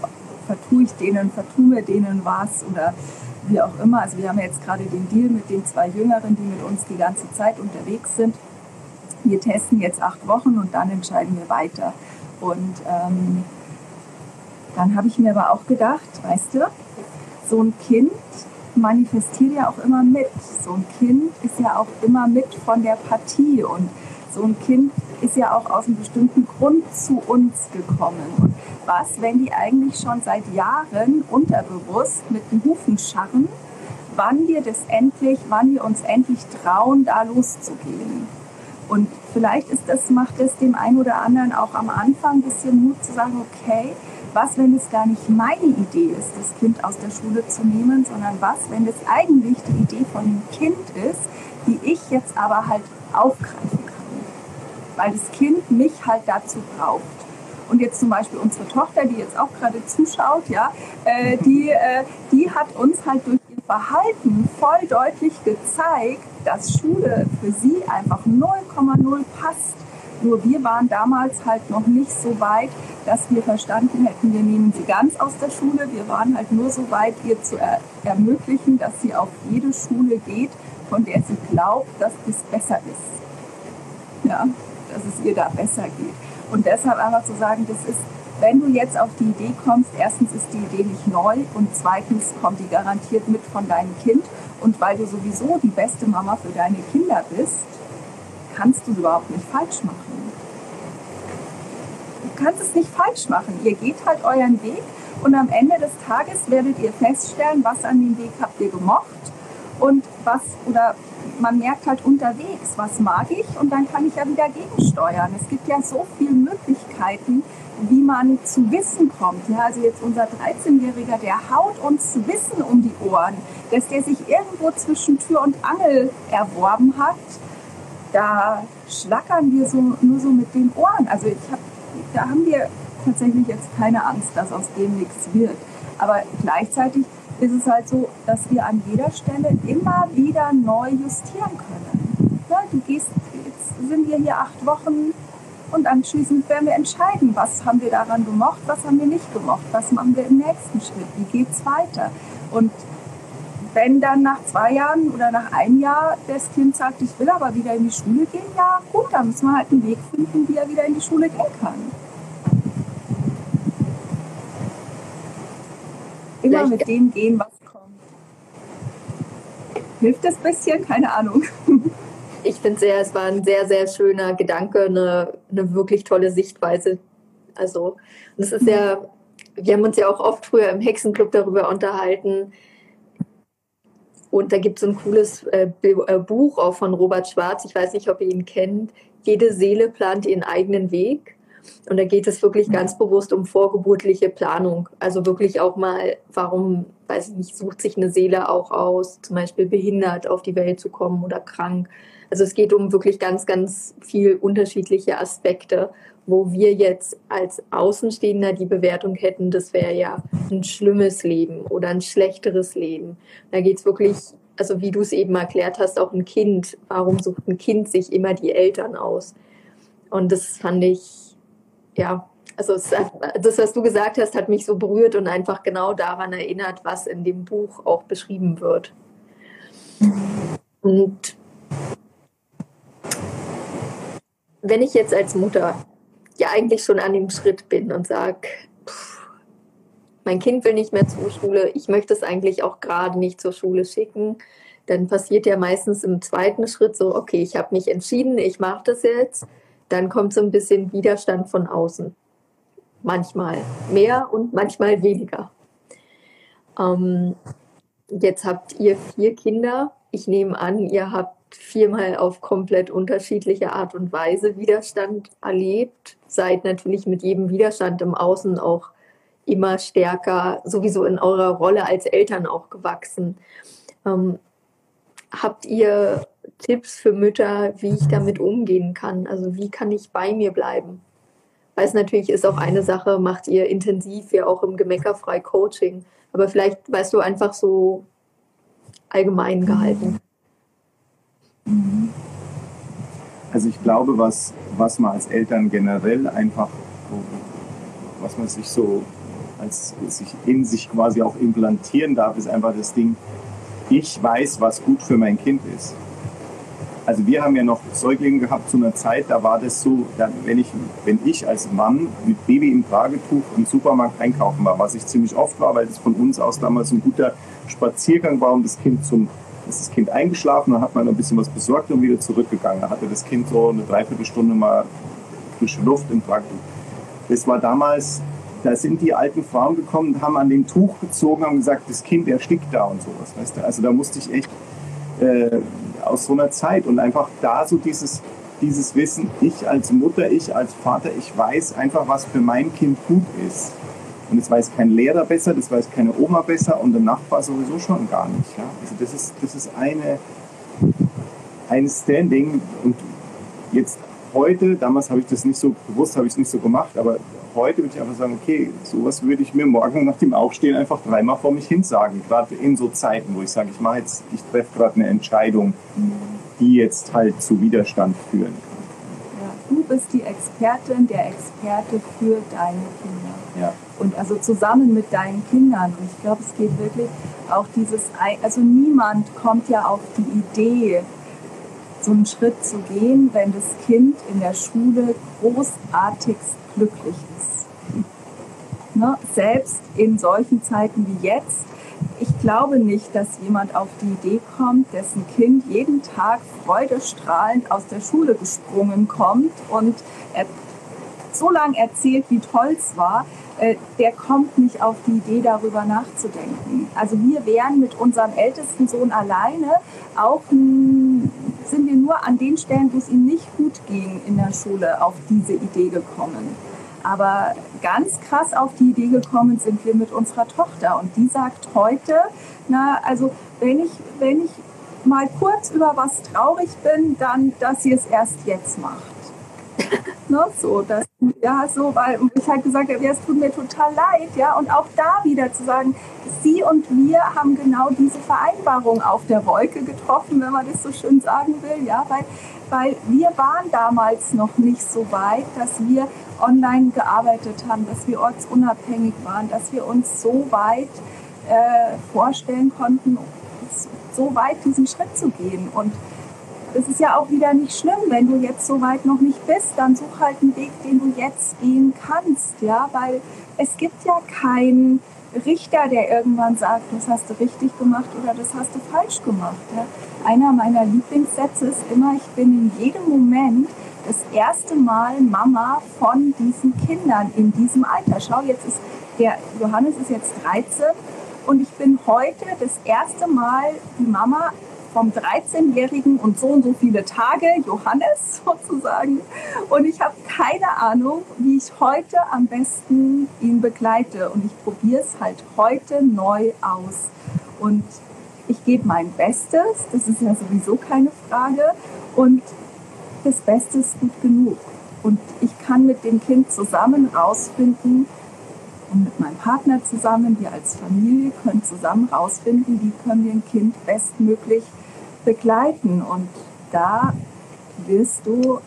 vertue ich denen, vertue mir denen was oder wie auch immer. Also wir haben jetzt gerade den Deal mit den zwei Jüngeren, die mit uns die ganze Zeit unterwegs sind. Wir testen jetzt acht Wochen und dann entscheiden wir weiter. Und ähm, dann habe ich mir aber auch gedacht, weißt du, so ein Kind manifestiert ja auch immer mit. So ein Kind ist ja auch immer mit von der Partie und so ein Kind ist ja auch aus einem bestimmten Grund zu uns gekommen. Und was, wenn die eigentlich schon seit Jahren unterbewusst mit den Hufen scharren wann wir das endlich, wann wir uns endlich trauen, da loszugehen. Und vielleicht ist das, macht es dem einen oder anderen auch am Anfang ein bisschen Mut zu sagen, okay, was, wenn es gar nicht meine Idee ist, das Kind aus der Schule zu nehmen, sondern was, wenn es eigentlich die Idee von dem Kind ist, die ich jetzt aber halt aufgreifen kann. Weil das Kind mich halt dazu braucht. Und jetzt zum Beispiel unsere Tochter, die jetzt auch gerade zuschaut, ja, äh, die, äh, die hat uns halt durch ihr Verhalten voll deutlich gezeigt, dass Schule für sie einfach 0,0 passt. Nur wir waren damals halt noch nicht so weit, dass wir verstanden hätten, wir nehmen sie ganz aus der Schule. Wir waren halt nur so weit, ihr zu er ermöglichen, dass sie auf jede Schule geht, von der sie glaubt, dass das besser ist. Ja, dass es ihr da besser geht. Und deshalb einfach zu sagen, das ist, wenn du jetzt auf die Idee kommst, erstens ist die Idee nicht neu und zweitens kommt die garantiert mit von deinem Kind. Und weil du sowieso die beste Mama für deine Kinder bist, kannst du überhaupt nicht falsch machen. Du kannst es nicht falsch machen. Ihr geht halt euren Weg und am Ende des Tages werdet ihr feststellen, was an dem Weg habt ihr gemocht und was oder man merkt halt unterwegs, was mag ich und dann kann ich ja wieder gegensteuern. Es gibt ja so viele Möglichkeiten, wie man zu Wissen kommt. Ja, also jetzt unser 13-Jähriger, der haut uns Wissen um die Ohren, dass der sich irgendwo zwischen Tür und Angel erworben hat. Da schlackern wir so, nur so mit den Ohren. Also ich hab, da haben wir tatsächlich jetzt keine Angst, dass aus dem nichts wird. Aber gleichzeitig ist es halt so, dass wir an jeder Stelle immer wieder neu justieren können. Ja, du gehst, jetzt sind wir hier acht Wochen und anschließend werden wir entscheiden, was haben wir daran gemocht, was haben wir nicht gemocht, was machen wir im nächsten Schritt, wie geht es weiter. Und wenn dann nach zwei Jahren oder nach einem Jahr das Kind sagt, ich will aber wieder in die Schule gehen, ja gut, dann müssen wir halt einen Weg finden, wie er wieder in die Schule gehen kann. Immer mit dem gehen, was kommt. Hilft das ein bisschen? Keine Ahnung. Ich finde sehr, es war ein sehr, sehr schöner Gedanke, eine, eine wirklich tolle Sichtweise. Also, das ist ja, wir haben uns ja auch oft früher im Hexenclub darüber unterhalten. Und da gibt es ein cooles äh, äh, Buch auch von Robert Schwarz. Ich weiß nicht, ob ihr ihn kennt. Jede Seele plant ihren eigenen Weg. Und da geht es wirklich ganz bewusst um vorgeburtliche Planung. Also wirklich auch mal, warum, weiß ich nicht, sucht sich eine Seele auch aus, zum Beispiel behindert auf die Welt zu kommen oder krank. Also es geht um wirklich ganz, ganz viel unterschiedliche Aspekte, wo wir jetzt als Außenstehender die Bewertung hätten, das wäre ja ein schlimmes Leben oder ein schlechteres Leben. Da geht es wirklich, also wie du es eben erklärt hast, auch ein Kind. Warum sucht ein Kind sich immer die Eltern aus? Und das fand ich ja, also es, das, was du gesagt hast, hat mich so berührt und einfach genau daran erinnert, was in dem Buch auch beschrieben wird. Und wenn ich jetzt als Mutter ja eigentlich schon an dem Schritt bin und sage, mein Kind will nicht mehr zur Schule, ich möchte es eigentlich auch gerade nicht zur Schule schicken, dann passiert ja meistens im zweiten Schritt so, okay, ich habe mich entschieden, ich mache das jetzt dann kommt so ein bisschen Widerstand von außen. Manchmal mehr und manchmal weniger. Ähm, jetzt habt ihr vier Kinder. Ich nehme an, ihr habt viermal auf komplett unterschiedliche Art und Weise Widerstand erlebt. Seid natürlich mit jedem Widerstand im Außen auch immer stärker, sowieso in eurer Rolle als Eltern auch gewachsen. Ähm, habt ihr Tipps für Mütter, wie ich damit umgehen kann. Also wie kann ich bei mir bleiben? Weil es natürlich ist auch eine Sache, macht ihr intensiv ja auch im Gemeckerfrei Coaching. Aber vielleicht weißt du einfach so allgemein gehalten. Also ich glaube, was, was man als Eltern generell einfach, was man sich so als sich in sich quasi auch implantieren darf, ist einfach das Ding, ich weiß, was gut für mein Kind ist. Also wir haben ja noch Säuglinge gehabt zu einer Zeit, da war das so, wenn, ich, wenn ich als Mann mit Baby im Tragetuch im Supermarkt einkaufen war, was ich ziemlich oft war, weil das von uns aus damals ein guter Spaziergang war, um das Kind zum ist das Kind eingeschlafen, dann hat man ein bisschen was besorgt und wieder zurückgegangen. Da hatte das Kind so eine Dreiviertelstunde mal frische Luft im Tragetuch. Das war damals da sind die alten Frauen gekommen, haben an dem Tuch gezogen, haben gesagt, das Kind erstickt da und sowas. Weißt du? Also da musste ich echt äh, aus so einer Zeit und einfach da so dieses, dieses Wissen, ich als Mutter, ich als Vater, ich weiß einfach, was für mein Kind gut ist. Und das weiß kein Lehrer besser, das weiß keine Oma besser und der Nachbar sowieso schon gar nicht. Ja? Also das ist, das ist eine, ein Standing und jetzt heute, damals habe ich das nicht so bewusst, habe ich es nicht so gemacht, aber heute würde ich einfach sagen, okay, sowas würde ich mir morgen nach dem Aufstehen einfach dreimal vor mich hin sagen. Gerade in so Zeiten, wo ich sage, ich mache jetzt, ich treffe gerade eine Entscheidung, die jetzt halt zu Widerstand führen kann. Ja, du bist die Expertin, der Experte für deine Kinder. Ja. Und also zusammen mit deinen Kindern. Und ich glaube, es geht wirklich auch dieses, also niemand kommt ja auf die Idee, so einen Schritt zu gehen, wenn das Kind in der Schule großartigst glücklich ist. Ne? Selbst in solchen Zeiten wie jetzt. Ich glaube nicht, dass jemand auf die Idee kommt, dessen Kind jeden Tag freudestrahlend aus der Schule gesprungen kommt und er so lange erzählt, wie toll es war, äh, der kommt nicht auf die Idee, darüber nachzudenken. Also wir wären mit unserem ältesten Sohn alleine auch sind wir nur an den Stellen, wo es ihm nicht gut ging in der Schule, auf diese Idee gekommen. Aber ganz krass auf die Idee gekommen sind wir mit unserer Tochter. Und die sagt heute, na, also wenn ich, wenn ich mal kurz über was traurig bin, dann, dass sie es erst jetzt macht. ne, so, das, ja, so, weil ich halt gesagt habe, ja, es tut mir total leid, ja, und auch da wieder zu sagen, sie und wir haben genau diese Vereinbarung auf der Wolke getroffen, wenn man das so schön sagen will, ja, weil, weil wir waren damals noch nicht so weit, dass wir online gearbeitet haben, dass wir ortsunabhängig waren, dass wir uns so weit äh, vorstellen konnten, so weit diesen Schritt zu gehen. Und es ist ja auch wieder nicht schlimm, wenn du jetzt so weit noch nicht bist, dann such halt einen Weg, den du jetzt gehen kannst, ja, weil es gibt ja keinen Richter, der irgendwann sagt, das hast du richtig gemacht oder das hast du falsch gemacht. Ja. Einer meiner Lieblingssätze ist immer, ich bin in jedem Moment das erste Mal Mama von diesen Kindern in diesem Alter. Schau, jetzt ist der Johannes ist jetzt 13 und ich bin heute das erste Mal die Mama vom 13-Jährigen und so und so viele Tage, Johannes sozusagen. Und ich habe keine Ahnung, wie ich heute am besten ihn begleite. Und ich probiere es halt heute neu aus. Und ich gebe mein Bestes, das ist ja sowieso keine Frage. Und das Beste ist gut genug. Und ich kann mit dem Kind zusammen rausfinden, und mit meinem Partner zusammen, wir als Familie können zusammen rausfinden, wie können wir ein Kind bestmöglich begleiten. Und da wirst du,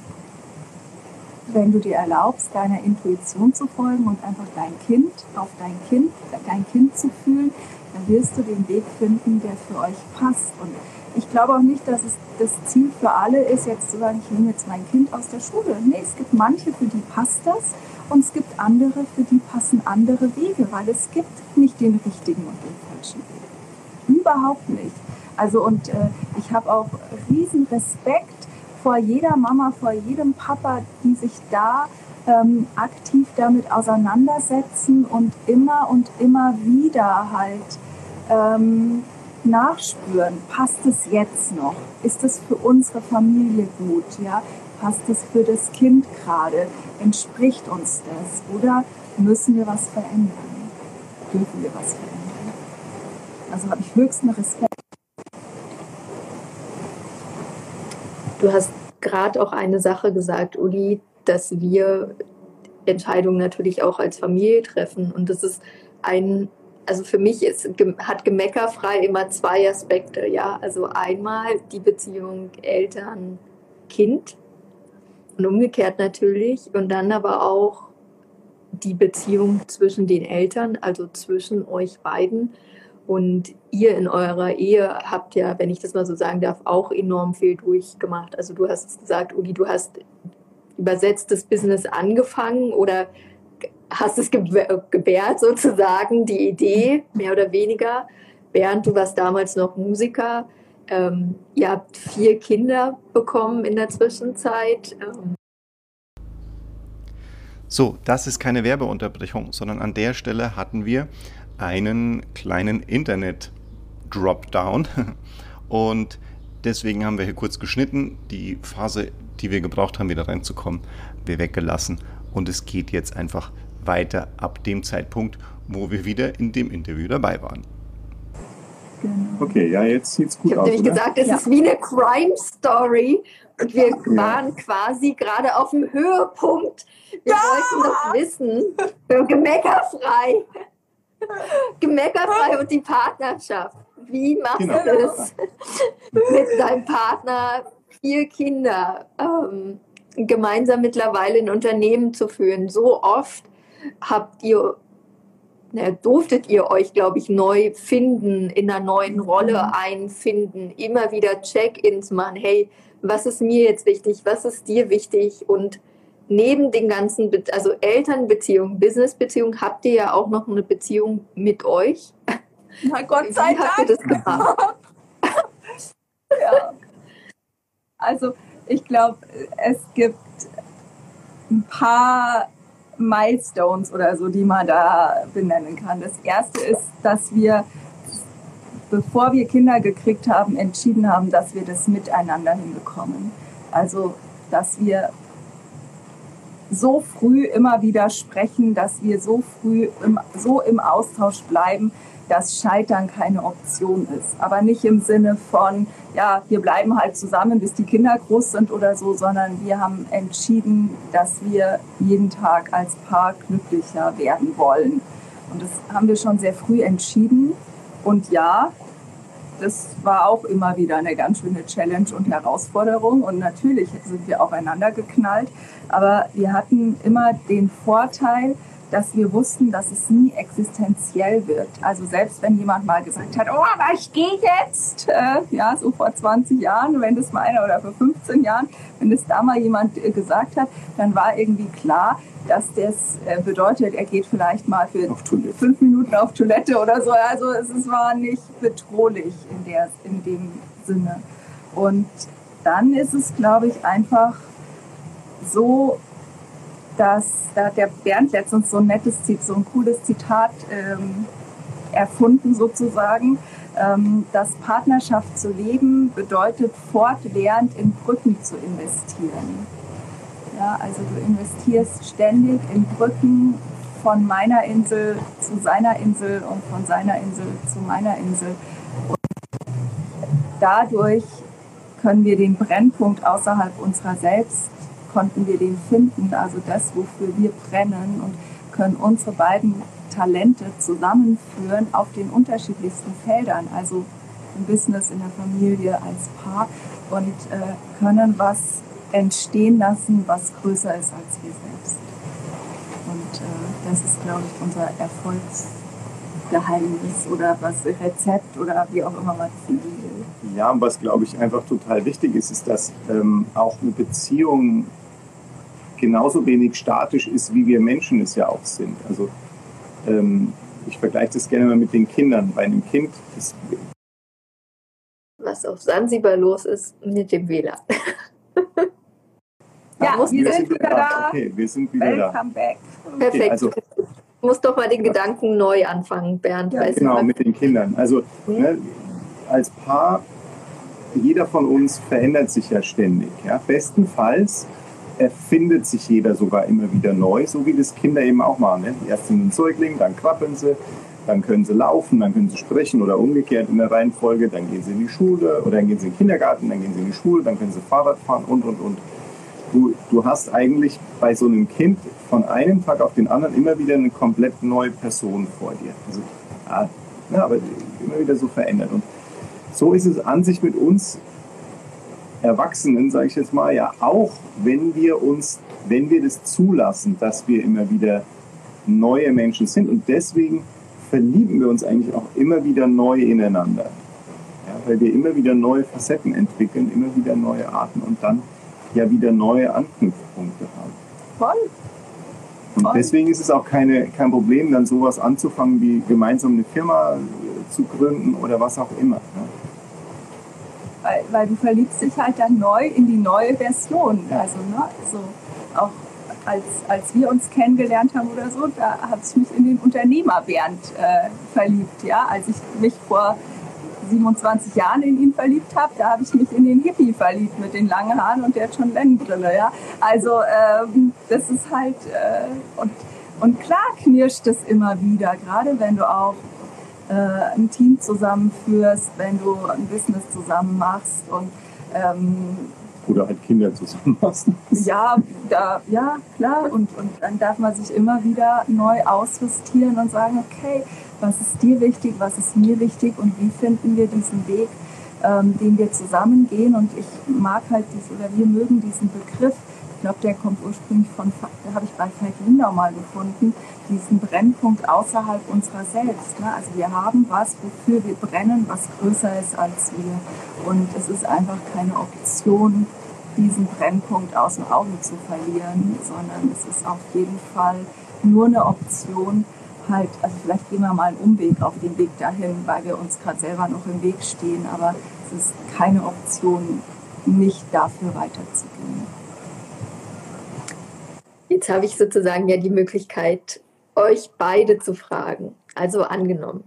wenn du dir erlaubst, deiner Intuition zu folgen und einfach dein Kind auf dein Kind, dein Kind zu fühlen, dann wirst du den Weg finden, der für euch passt. Und ich glaube auch nicht, dass es das Ziel für alle ist, jetzt zu sagen, ich nehme jetzt mein Kind aus der Schule. Nee, es gibt manche, für die passt das und es gibt andere, für die passen andere Wege, weil es gibt nicht den richtigen und den falschen Weg. Überhaupt nicht. Also und äh, ich habe auch riesen Respekt vor jeder Mama, vor jedem Papa, die sich da ähm, aktiv damit auseinandersetzen und immer und immer wieder halt ähm, nachspüren, passt es jetzt noch? Ist es für unsere Familie gut? Ja? Passt es für das Kind gerade? Entspricht uns das? Oder müssen wir was verändern? Dürfen wir was verändern? Also habe ich höchsten Respekt. Du hast gerade auch eine Sache gesagt, Uli, dass wir Entscheidungen natürlich auch als Familie treffen. Und das ist ein, also für mich ist, hat Gemeckerfrei immer zwei Aspekte. Ja, also einmal die Beziehung Eltern-Kind und umgekehrt natürlich. Und dann aber auch die Beziehung zwischen den Eltern, also zwischen euch beiden und ihr in eurer Ehe habt ja, wenn ich das mal so sagen darf, auch enorm viel durchgemacht. Also du hast gesagt, Uli, du hast übersetztes Business angefangen oder hast es gebärt sozusagen, die Idee, mehr oder weniger. Bernd, du warst damals noch Musiker. Ähm, ihr habt vier Kinder bekommen in der Zwischenzeit. Ähm, So, das ist keine Werbeunterbrechung, sondern an der Stelle hatten wir einen kleinen Internet-Dropdown. Und deswegen haben wir hier kurz geschnitten. Die Phase, die wir gebraucht haben, wieder reinzukommen, wir weggelassen. Und es geht jetzt einfach weiter ab dem Zeitpunkt, wo wir wieder in dem Interview dabei waren. Genau. Okay, ja, jetzt sieht es gut ich aus. Ich habe nämlich gesagt, es ja. ist wie eine Crime Story und wir ja. waren quasi gerade auf dem Höhepunkt. Wir ja. wollten doch wissen, gemeckerfrei. Gemeckerfrei und die Partnerschaft. Wie machst genau. du das mit deinem Partner, vier Kinder, ähm, gemeinsam mittlerweile ein Unternehmen zu führen? So oft habt ihr na, durftet ihr euch, glaube ich, neu finden, in einer neuen Rolle mhm. einfinden, immer wieder Check-ins machen. Hey, was ist mir jetzt wichtig? Was ist dir wichtig? Und neben den ganzen, Be also Elternbeziehungen, Businessbeziehungen, habt ihr ja auch noch eine Beziehung mit euch. Na Gott sei Wie Dank. habt ihr das gemacht? ja. Also ich glaube, es gibt ein paar Milestones oder so, die man da benennen kann. Das erste ist, dass wir, bevor wir Kinder gekriegt haben, entschieden haben, dass wir das miteinander hinbekommen. Also, dass wir so früh immer wieder sprechen, dass wir so früh im, so im Austausch bleiben, dass Scheitern keine Option ist. Aber nicht im Sinne von, ja, wir bleiben halt zusammen, bis die Kinder groß sind oder so, sondern wir haben entschieden, dass wir jeden Tag als Paar glücklicher werden wollen. Und das haben wir schon sehr früh entschieden. Und ja, das war auch immer wieder eine ganz schöne Challenge und Herausforderung. Und natürlich sind wir aufeinander geknallt. Aber wir hatten immer den Vorteil, dass wir wussten, dass es nie existenziell wird. Also selbst wenn jemand mal gesagt hat, oh, aber ich gehe jetzt, äh, ja, so vor 20 Jahren, wenn das mal einer oder vor 15 Jahren, wenn das da mal jemand äh, gesagt hat, dann war irgendwie klar, dass das äh, bedeutet, er geht vielleicht mal für fünf Minuten auf Toilette oder so. Also es, es war nicht bedrohlich in, der, in dem Sinne. Und dann ist es, glaube ich, einfach so dass da hat der Bernd letztens so ein nettes, so ein cooles Zitat ähm, erfunden sozusagen, ähm, dass Partnerschaft zu leben bedeutet fortwährend in Brücken zu investieren. Ja, also du investierst ständig in Brücken von meiner Insel zu seiner Insel und von seiner Insel zu meiner Insel. Und dadurch können wir den Brennpunkt außerhalb unserer selbst konnten wir den finden, also das, wofür wir brennen und können unsere beiden Talente zusammenführen auf den unterschiedlichsten Feldern, also im Business, in der Familie, als Paar und äh, können was entstehen lassen, was größer ist als wir selbst. Und äh, das ist, glaube ich, unser Erfolgsgeheimnis oder was Rezept oder wie auch immer man es will. Ja, und was, glaube ich, einfach total wichtig ist, ist, dass ähm, auch eine Beziehung genauso wenig statisch ist, wie wir Menschen es ja auch sind. Also ähm, ich vergleiche das gerne mal mit den Kindern. Bei einem Kind ist was auf Sansibar los ist mit dem WLAN. ja, wir, wir sind wieder da. Okay, wir sind wieder Welcome da. back. Perfekt. Okay, also, du musst doch mal den Gedanken neu anfangen, Bernd. Ja, genau, mit den Kindern. Also mhm. ne, als Paar, jeder von uns verändert sich ja ständig. Ja? Bestenfalls erfindet sich jeder sogar immer wieder neu, so wie das Kinder eben auch machen. Ne? Erst sind ein Säugling, dann krabbeln sie, dann können sie laufen, dann können sie sprechen oder umgekehrt in der Reihenfolge, dann gehen sie in die Schule oder dann gehen sie in den Kindergarten, dann gehen sie in die Schule, dann können sie Fahrrad fahren und, und, und. Du, du hast eigentlich bei so einem Kind von einem Tag auf den anderen immer wieder eine komplett neue Person vor dir. Also, ja, ja, aber immer wieder so verändert. Und so ist es an sich mit uns Erwachsenen, sage ich jetzt mal, ja auch, wenn wir uns, wenn wir das zulassen, dass wir immer wieder neue Menschen sind. Und deswegen verlieben wir uns eigentlich auch immer wieder neu ineinander. Ja, weil wir immer wieder neue Facetten entwickeln, immer wieder neue Arten und dann ja wieder neue Anknüpfpunkte haben. Voll. Und deswegen ist es auch keine, kein Problem, dann sowas anzufangen, wie gemeinsam eine Firma zu gründen oder was auch immer. Ne? weil, weil du verliebst dich halt dann neu in die neue Version. Also ne, so auch als, als wir uns kennengelernt haben oder so, da habe ich mich in den Unternehmer Bernd äh, verliebt. Ja? Als ich mich vor 27 Jahren in ihn verliebt habe, da habe ich mich in den Hippie verliebt mit den langen Haaren und der hat schon Lennenbrille. Ja? Also ähm, das ist halt, äh, und, und klar knirscht es immer wieder, gerade wenn du auch äh, ein Team zusammenführst, wenn du ein Business zusammen machst und ähm, oder halt Kinder zusammen machst. Ja, da, ja, klar. Und, und dann darf man sich immer wieder neu ausjustieren und sagen, okay, was ist dir wichtig, was ist mir wichtig und wie finden wir diesen Weg, ähm, den wir zusammengehen. Und ich mag halt diesen, oder wir mögen diesen Begriff, ich glaube, der kommt ursprünglich von, habe ich bei Veit Lindau mal gefunden, diesen Brennpunkt außerhalb unserer selbst. Ne? Also wir haben was, wofür wir brennen, was größer ist als wir. Und es ist einfach keine Option, diesen Brennpunkt aus dem Auge zu verlieren, sondern es ist auf jeden Fall nur eine Option, halt, also vielleicht gehen wir mal einen Umweg auf den Weg dahin, weil wir uns gerade selber noch im Weg stehen, aber es ist keine Option, nicht dafür weiterzugehen. Jetzt habe ich sozusagen ja die Möglichkeit, euch beide zu fragen. Also angenommen,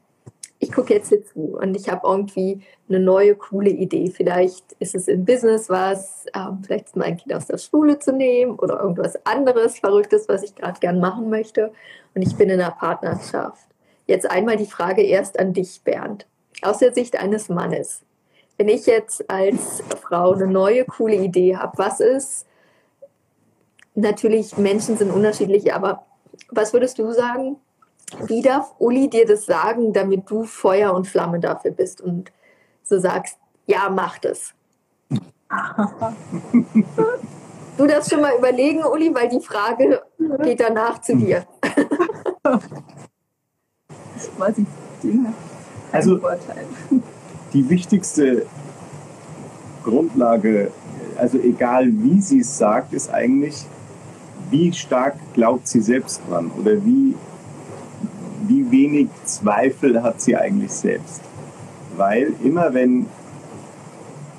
ich gucke jetzt hier zu und ich habe irgendwie eine neue, coole Idee. Vielleicht ist es im Business was, ähm, vielleicht ist mein Kind aus der Schule zu nehmen oder irgendwas anderes Verrücktes, was ich gerade gern machen möchte. Und ich bin in einer Partnerschaft. Jetzt einmal die Frage erst an dich, Bernd. Aus der Sicht eines Mannes. Wenn ich jetzt als Frau eine neue, coole Idee habe, was ist natürlich, Menschen sind unterschiedlich, aber was würdest du sagen? Wie darf Uli dir das sagen, damit du Feuer und Flamme dafür bist und so sagst, ja, mach das? du darfst schon mal überlegen, Uli, weil die Frage geht danach zu dir. ich weiß nicht, Dinge. Also, die wichtigste Grundlage, also egal wie sie es sagt, ist eigentlich, wie stark glaubt sie selbst dran oder wie, wie wenig Zweifel hat sie eigentlich selbst. Weil immer wenn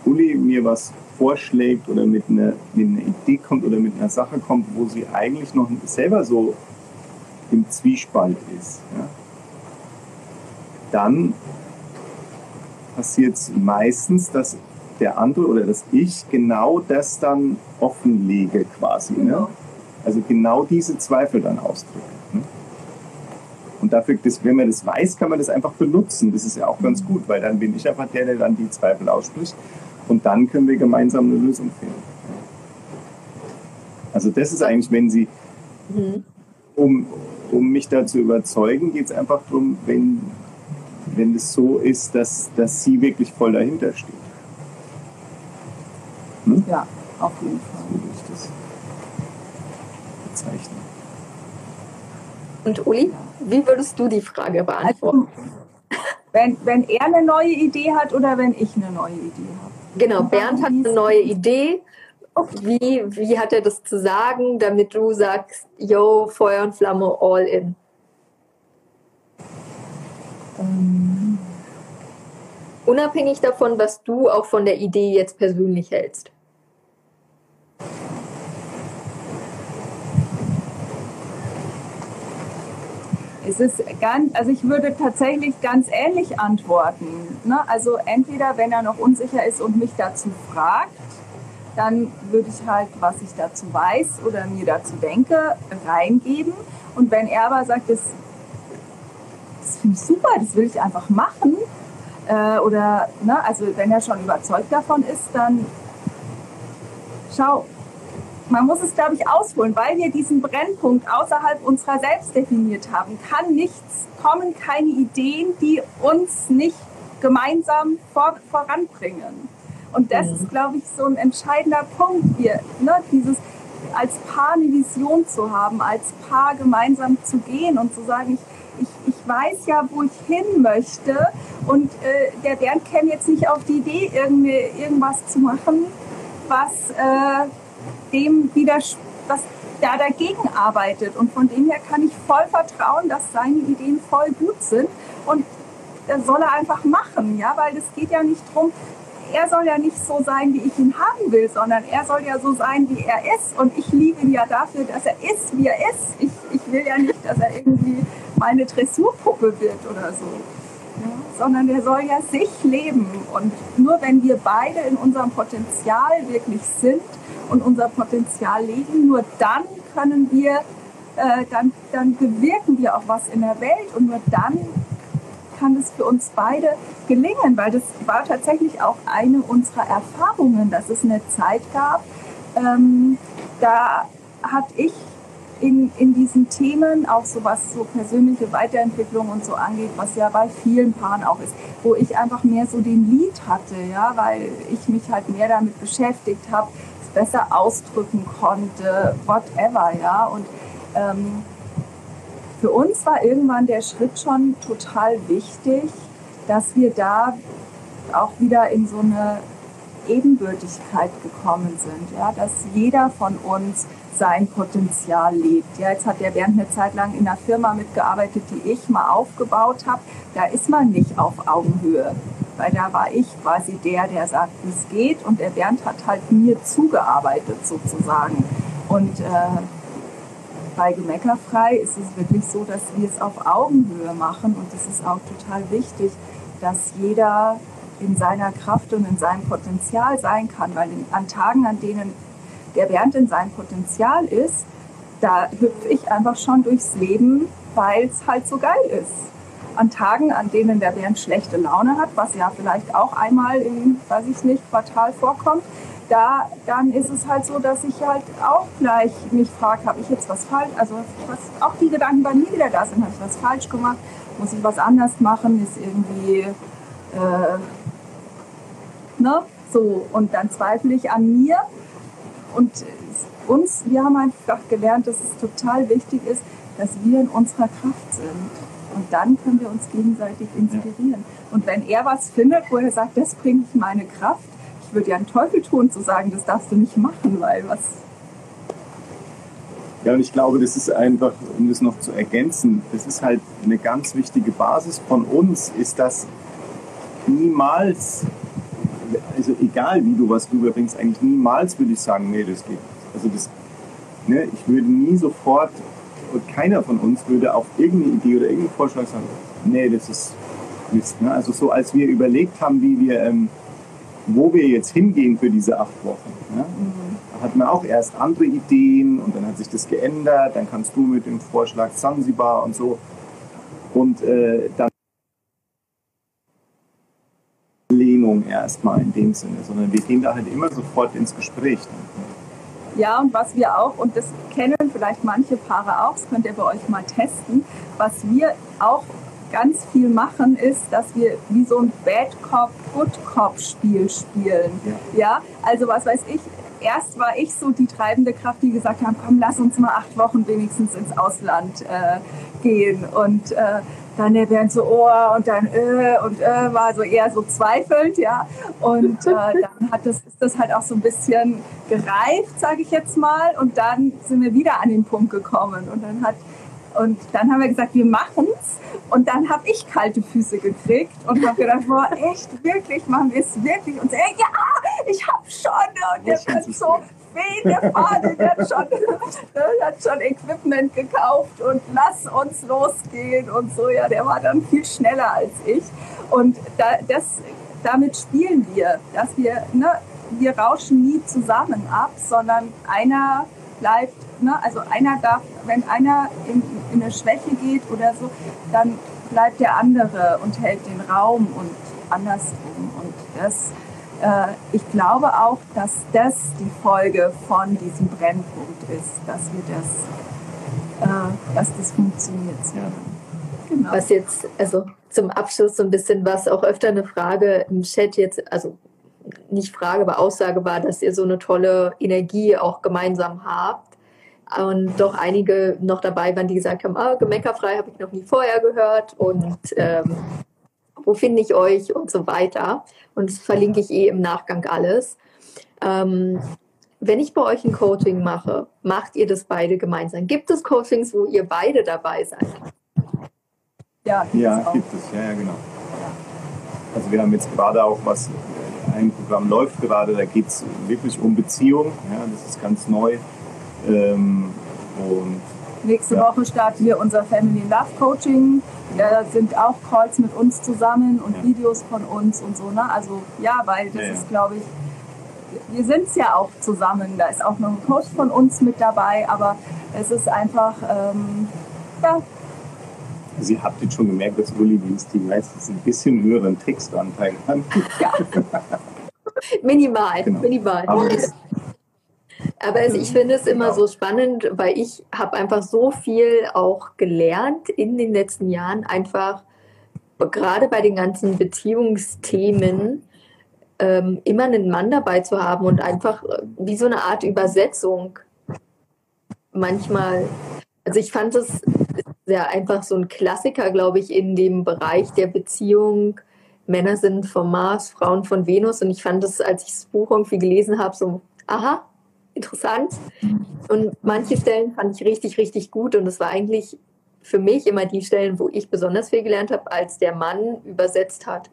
Uli mir was vorschlägt oder mit einer, mit einer Idee kommt oder mit einer Sache kommt, wo sie eigentlich noch selber so im Zwiespalt ist, ja, dann passiert es meistens, dass der andere oder dass ich genau das dann offenlege quasi. Ne? Also genau diese Zweifel dann ausdrücken. Ne? Und dafür, das, wenn man das weiß, kann man das einfach benutzen. Das ist ja auch ganz gut, weil dann bin ich einfach der, der dann die Zweifel ausspricht. Und dann können wir gemeinsam eine Lösung finden. Also das ist eigentlich, wenn Sie, mhm. um, um mich da zu überzeugen, geht es einfach darum, wenn, wenn es so ist, dass, dass Sie wirklich voll dahinter steht. Hm? Ja, auf jeden Fall. Bezeichnen. Und Uli, wie würdest du die Frage beantworten? Also, wenn, wenn er eine neue Idee hat oder wenn ich eine neue Idee habe? Genau, Bernd hat eine neue Idee. Wie, wie hat er das zu sagen, damit du sagst, yo, Feuer und Flamme, all in? Ähm. Unabhängig davon, was du auch von der Idee jetzt persönlich hältst. Es ist ganz, also ich würde tatsächlich ganz ähnlich antworten. Ne? Also entweder, wenn er noch unsicher ist und mich dazu fragt, dann würde ich halt, was ich dazu weiß oder mir dazu denke, reingeben. Und wenn er aber sagt, das, das finde ich super, das will ich einfach machen, äh, oder, ne, also wenn er schon überzeugt davon ist, dann schau, man muss es, glaube ich, ausholen, weil wir diesen Brennpunkt außerhalb unserer selbst definiert haben. Kann nichts kommen, keine Ideen, die uns nicht gemeinsam vor, voranbringen. Und das mhm. ist, glaube ich, so ein entscheidender Punkt hier, ne? dieses als Paar eine Vision zu haben, als Paar gemeinsam zu gehen und zu sagen, ich, ich, ich weiß ja, wo ich hin möchte und äh, der Bernd käme jetzt nicht auf die Idee, irgendwie, irgendwas zu machen, was äh, dem was da dagegen arbeitet. Und von dem her kann ich voll vertrauen, dass seine Ideen voll gut sind. Und das soll er einfach machen, ja, weil es geht ja nicht darum, er soll ja nicht so sein, wie ich ihn haben will, sondern er soll ja so sein, wie er ist. Und ich liebe ihn ja dafür, dass er ist, wie er ist. Ich, ich will ja nicht, dass er irgendwie meine Dressurpuppe wird oder so. Ja, sondern er soll ja sich leben. Und nur wenn wir beide in unserem Potenzial wirklich sind und unser Potenzial leben, nur dann können wir, äh, dann, dann bewirken wir auch was in der Welt. Und nur dann kann es für uns beide gelingen, weil das war tatsächlich auch eine unserer Erfahrungen, dass es eine Zeit gab, ähm, da hatte ich in, in diesen Themen, auch so was so persönliche Weiterentwicklung und so angeht, was ja bei vielen Paaren auch ist, wo ich einfach mehr so den Lied hatte, ja, weil ich mich halt mehr damit beschäftigt habe, besser ausdrücken konnte, whatever, ja. Und ähm, für uns war irgendwann der Schritt schon total wichtig, dass wir da auch wieder in so eine Ebenbürtigkeit gekommen sind, ja, dass jeder von uns sein Potenzial lebt. Ja, jetzt hat der Bernd eine Zeit lang in einer Firma mitgearbeitet, die ich mal aufgebaut habe. Da ist man nicht auf Augenhöhe, weil da war ich quasi der, der sagt, wie es geht und der Bernd hat halt mir zugearbeitet sozusagen. Und äh, bei Gemeckerfrei ist es wirklich so, dass wir es auf Augenhöhe machen und es ist auch total wichtig, dass jeder in seiner Kraft und in seinem Potenzial sein kann, weil an Tagen, an denen der Bernd in seinem Potenzial ist, da hüpfe ich einfach schon durchs Leben, weil es halt so geil ist. An Tagen, an denen der Bernd schlechte Laune hat, was ja vielleicht auch einmal im, weiß ich nicht, Quartal vorkommt, da, dann ist es halt so, dass ich halt auch gleich mich frage, habe ich jetzt was falsch, also was, auch die Gedanken bei mir wieder da sind, habe ich was falsch gemacht, muss ich was anders machen, ist irgendwie, äh, ne, so, und dann zweifle ich an mir und uns, wir haben einfach gelernt, dass es total wichtig ist, dass wir in unserer Kraft sind. Und dann können wir uns gegenseitig inspirieren. Und wenn er was findet, wo er sagt, das bringt meine Kraft, ich würde ja einen Teufel tun zu sagen, das darfst du nicht machen, weil was. Ja, und ich glaube, das ist einfach, um das noch zu ergänzen, das ist halt eine ganz wichtige Basis von uns, ist, dass niemals, also egal wie du was rüberbringst, eigentlich niemals würde ich sagen, nee, das geht nicht. Also das, ne, ich würde nie sofort, und keiner von uns würde auf irgendeine Idee oder irgendeinen Vorschlag sagen, nee, das ist Mist. Ne? Also so als wir überlegt haben, wie wir ähm, wo wir jetzt hingehen für diese acht Wochen. Ja? Da hatten wir auch erst andere Ideen und dann hat sich das geändert. Dann kannst du mit dem Vorschlag Zanzibar und so. Und äh, dann Lehnung erstmal in dem Sinne, sondern wir gehen da halt immer sofort ins Gespräch. Ja, und was wir auch, und das kennen vielleicht manche Paare auch, das könnt ihr bei euch mal testen, was wir auch ganz viel machen, ist, dass wir wie so ein Bad Cop, Good Cop Spiel spielen. Ja. ja, also was weiß ich, erst war ich so die treibende Kraft, die gesagt haben, komm, lass uns mal acht Wochen wenigstens ins Ausland äh, gehen. Und äh, dann der Bernd so, oh, und dann, äh, und äh, war so eher so zweifelnd, ja. Und äh, dann hat das, ist das halt auch so ein bisschen gereift, sage ich jetzt mal. Und dann sind wir wieder an den Punkt gekommen. Und dann hat und dann haben wir gesagt, wir machen's. Und dann habe ich kalte Füße gekriegt und habe gedacht, boah, echt, wirklich, machen wir es wirklich? Und so, ja, ich habe schon. Und der wird so weh, der Fahne, der hat schon, der hat schon Equipment gekauft und lass uns losgehen und so. Ja, der war dann viel schneller als ich. Und da, das, damit spielen wir, dass wir, ne, wir rauschen nie zusammen ab, sondern einer bleibt, ne, also einer darf, wenn einer in, in eine Schwäche geht oder so, dann bleibt der andere und hält den Raum und andersrum. Und das, äh, ich glaube auch, dass das die Folge von diesem Brennpunkt ist, dass wir das, äh, dass das funktioniert. Ja. Genau. Was jetzt, also zum Abschluss so ein bisschen was auch öfter eine Frage im Chat jetzt, also nicht Frage, aber Aussage war, dass ihr so eine tolle Energie auch gemeinsam habt. Und doch einige noch dabei waren, die gesagt haben, ah, gemeckerfrei habe ich noch nie vorher gehört und ähm, wo finde ich euch und so weiter. Und das verlinke ich eh im Nachgang alles. Ähm, wenn ich bei euch ein Coaching mache, macht ihr das beide gemeinsam? Gibt es Coachings, wo ihr beide dabei seid? Ja, ja gibt es, ja, ja, genau. Also wir haben jetzt gerade auch was ein Programm läuft gerade, da geht es wirklich um Beziehung. Ja, das ist ganz neu. Ähm, und Nächste ja. Woche starten wir unser Family Love Coaching. Da sind auch Calls mit uns zusammen und ja. Videos von uns und so. Ne? Also ja, weil das ja, ist, glaube ich, wir sind es ja auch zusammen. Da ist auch noch ein Coach von uns mit dabei, aber es ist einfach, ähm, ja. Sie habt jetzt schon gemerkt, dass Uli die meistens ein bisschen höheren Textanteil hat. Ja. minimal, genau. minimal. Aber aber also ich finde es immer so spannend, weil ich habe einfach so viel auch gelernt in den letzten Jahren, einfach gerade bei den ganzen Beziehungsthemen ähm, immer einen Mann dabei zu haben und einfach äh, wie so eine Art Übersetzung manchmal. Also ich fand es sehr einfach so ein Klassiker, glaube ich, in dem Bereich der Beziehung. Männer sind vom Mars, Frauen von Venus. Und ich fand es, als ich das Buch irgendwie gelesen habe, so, aha, interessant. Und manche Stellen fand ich richtig, richtig gut. Und es war eigentlich für mich immer die Stellen, wo ich besonders viel gelernt habe, als der Mann übersetzt hat.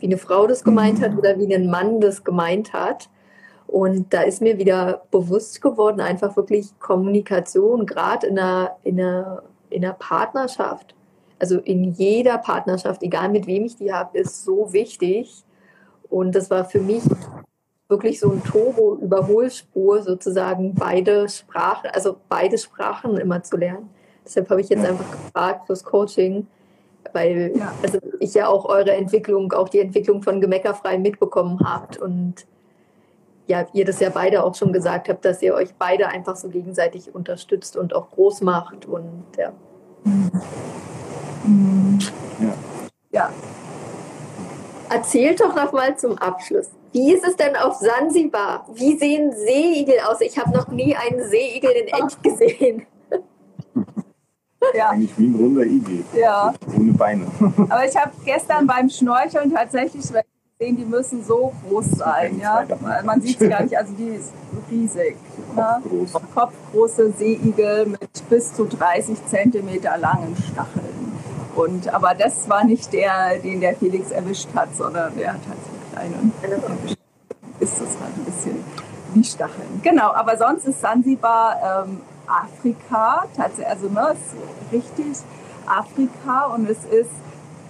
Wie eine Frau das gemeint hat oder wie ein Mann das gemeint hat. Und da ist mir wieder bewusst geworden, einfach wirklich Kommunikation, gerade in einer, in, einer, in einer Partnerschaft. Also in jeder Partnerschaft, egal mit wem ich die habe, ist so wichtig. Und das war für mich wirklich so ein Turbo-Überholspur sozusagen beide Sprachen, also beide Sprachen immer zu lernen. Deshalb habe ich jetzt einfach gefragt fürs Coaching, weil ja. also ich ja auch eure Entwicklung, auch die Entwicklung von Gemeckerfrei mitbekommen habt und ja, ihr das ja beide auch schon gesagt habt, dass ihr euch beide einfach so gegenseitig unterstützt und auch groß macht und ja. Ja. ja. Erzählt doch noch mal zum Abschluss. Wie ist es denn auf Sansibar? Wie sehen Seeigel aus? Ich habe noch nie einen Seeigel in echt gesehen. Ja. Eigentlich wie ein runder Igel. Ja. Ohne Beine. Aber ich habe gestern beim Schnorcheln tatsächlich gesehen, die müssen so groß sein. Ja? Man sieht sie gar nicht, also die ist riesig. Ne? Kopfgroß. Kopfgroße Seeigel mit bis zu 30 Zentimeter langen Stacheln. Und, aber das war nicht der, den der Felix erwischt hat, sondern der hat halt einen. Ist das halt ein bisschen wie Stacheln. Genau, aber sonst ist Sansibar ähm, Afrika, tatsächlich, also ne, ist richtig Afrika und es ist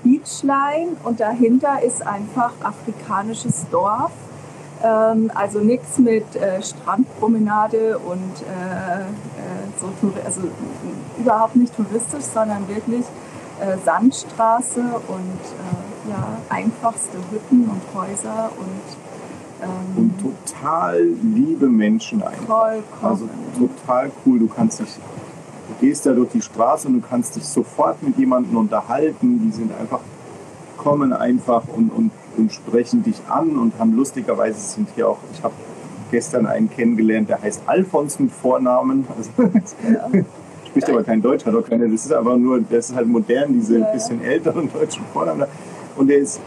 Beachline und dahinter ist einfach afrikanisches Dorf. Ähm, also nichts mit äh, Strandpromenade und äh, äh, so, also überhaupt nicht touristisch, sondern wirklich äh, Sandstraße und äh, ja, einfachste Hütten und Häuser und ähm, und total liebe Menschen einfach. Also total cool. Du kannst dich, gehst da durch die Straße und du kannst dich sofort mit jemandem unterhalten. Die sind einfach, kommen einfach und, und, und sprechen dich an und haben lustigerweise sind hier auch, ich habe gestern einen kennengelernt, der heißt Alfons mit Vornamen. Also, ja spricht aber kein Deutsch, hat auch keine, das ist aber nur, das ist halt modern, diese ja, bisschen älteren deutschen Vornamen. Und der ist,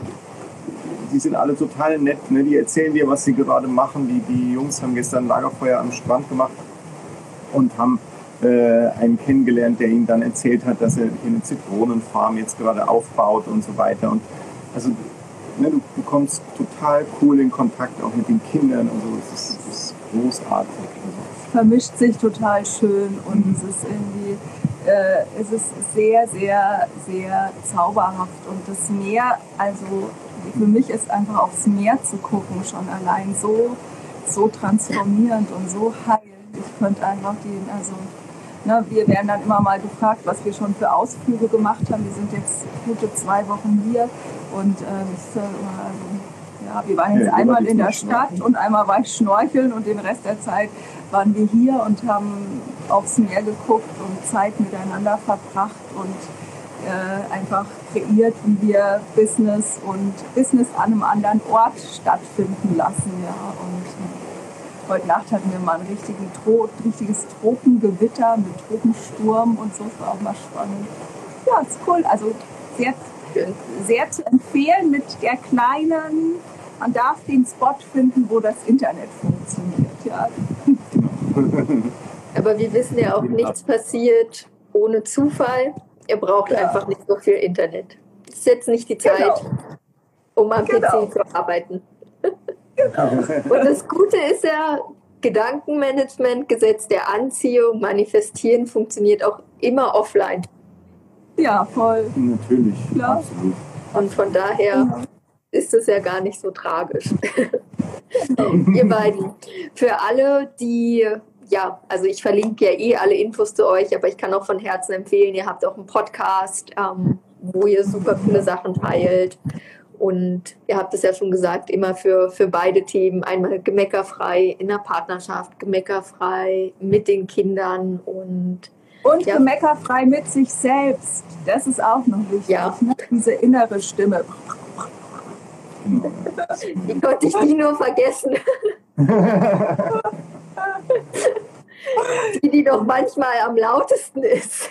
die sind alle total nett, ne? die erzählen dir, was sie gerade machen. Die, die Jungs haben gestern ein Lagerfeuer am Strand gemacht und haben äh, einen kennengelernt, der ihnen dann erzählt hat, dass er eine Zitronenfarm jetzt gerade aufbaut und so weiter. Und also ne, du, du kommst total cool in Kontakt auch mit den Kindern. Also es ist, ist großartig. Also vermischt sich total schön und es ist irgendwie, äh, es ist sehr, sehr, sehr zauberhaft. Und das Meer, also für mich ist einfach aufs Meer zu gucken schon allein so, so transformierend und so heilend. Ich könnte einfach die, also Ne, wir werden dann immer mal gefragt, was wir schon für Ausflüge gemacht haben. Wir sind jetzt gute zwei Wochen hier und äh, ich, äh, ja, wir waren jetzt ja, einmal in der Stadt und einmal war ich schnorcheln und den Rest der Zeit waren wir hier und haben aufs Meer geguckt und Zeit miteinander verbracht und äh, einfach kreiert, wie wir Business und Business an einem anderen Ort stattfinden lassen. Ja. Und heute Nacht hatten wir mal ein richtigen Tro richtiges Tropengewitter mit Tropensturm und so. Das war auch mal spannend. Ja, ist cool. Also sehr, sehr zu empfehlen mit der kleinen, man darf den Spot finden, wo das Internet funktioniert. Ja. Aber wir wissen ja auch, nichts passiert ohne Zufall. Ihr braucht ja. einfach nicht so viel Internet. Es ist jetzt nicht die Zeit, genau. um am genau. PC zu arbeiten. Genau. Und das Gute ist ja, Gedankenmanagement, Gesetz der Anziehung, Manifestieren funktioniert auch immer offline. Ja, voll. Natürlich. Klar. Absolut. Und von daher ist es ja gar nicht so tragisch. Ihr beiden, für alle, die, ja, also ich verlinke ja eh alle Infos zu euch, aber ich kann auch von Herzen empfehlen, ihr habt auch einen Podcast, ähm, wo ihr super viele Sachen teilt. Und ihr habt es ja schon gesagt, immer für, für beide Themen. Einmal gemeckerfrei in der Partnerschaft, gemeckerfrei mit den Kindern und Und Ja. gemeckerfrei mit sich selbst. Das ist auch noch wichtig. Ja. Ne? Diese innere Stimme. Wie konnte ich die nur vergessen? die, die doch manchmal am lautesten ist.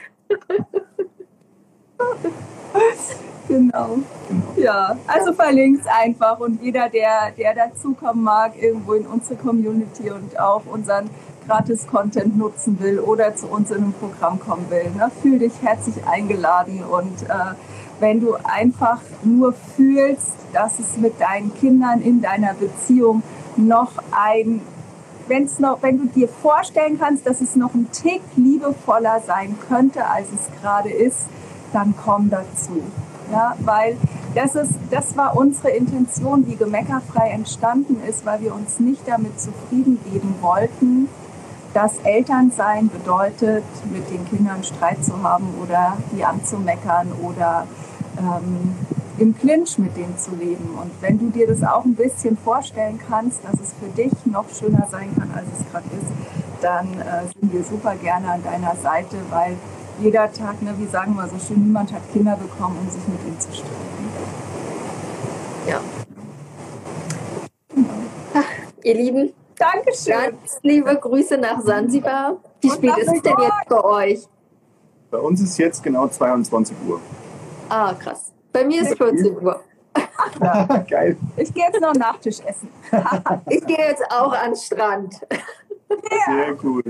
Genau. Ja, also verlinkt einfach und jeder, der, der dazukommen mag, irgendwo in unsere Community und auch unseren Gratis-Content nutzen will oder zu uns in ein Programm kommen will, ne, fühl dich herzlich eingeladen und äh, wenn du einfach nur fühlst, dass es mit deinen Kindern in deiner Beziehung noch ein, wenn's noch, wenn du dir vorstellen kannst, dass es noch ein Tick liebevoller sein könnte, als es gerade ist, dann komm dazu. Ja, weil das, ist, das war unsere Intention, wie gemeckerfrei entstanden ist, weil wir uns nicht damit zufrieden geben wollten, dass Elternsein bedeutet, mit den Kindern Streit zu haben oder die anzumeckern oder ähm, im Clinch mit denen zu leben. Und wenn du dir das auch ein bisschen vorstellen kannst, dass es für dich noch schöner sein kann, als es gerade ist, dann äh, sind wir super gerne an deiner Seite, weil jeder Tag, ne, wie sagen wir so schön, niemand hat Kinder bekommen, um sich mit ihnen zu streiten. Ja. Ihr Lieben, Dankeschön. ganz liebe Grüße nach Sansibar. Wie Und spät ist es denn jetzt bei euch? Bei uns ist jetzt genau 22 Uhr. Ah, krass. Bei mir ist 14 Uhr. Geil. Ich gehe jetzt noch Nachtisch essen. Ich gehe jetzt auch an den Strand. Sehr cool.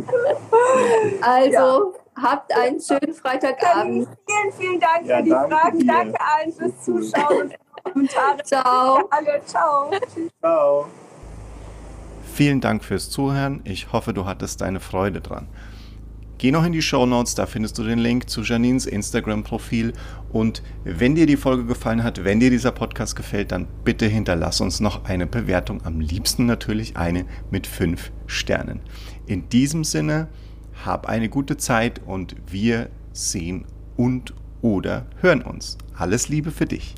Also, habt einen schönen Freitagabend. Vielen, vielen Dank Ja, für die danke Fragen. dir. Danke allen fürs Zuschauen und Kommentare. Ciao. Alle. Ciao. Ciao. Vielen Dank fürs Zuhören. Ich hoffe, du hattest deine Freude dran. Geh noch in die Show Notes, da findest du den Link zu Janines Instagram-Profil. Und wenn dir die Folge gefallen hat, wenn dir dieser Podcast gefällt, dann bitte hinterlass uns noch eine Bewertung. Am liebsten natürlich eine mit fünf Sternen. In diesem Sinne, hab eine gute Zeit und wir sehen und oder hören uns. Alles Liebe für dich.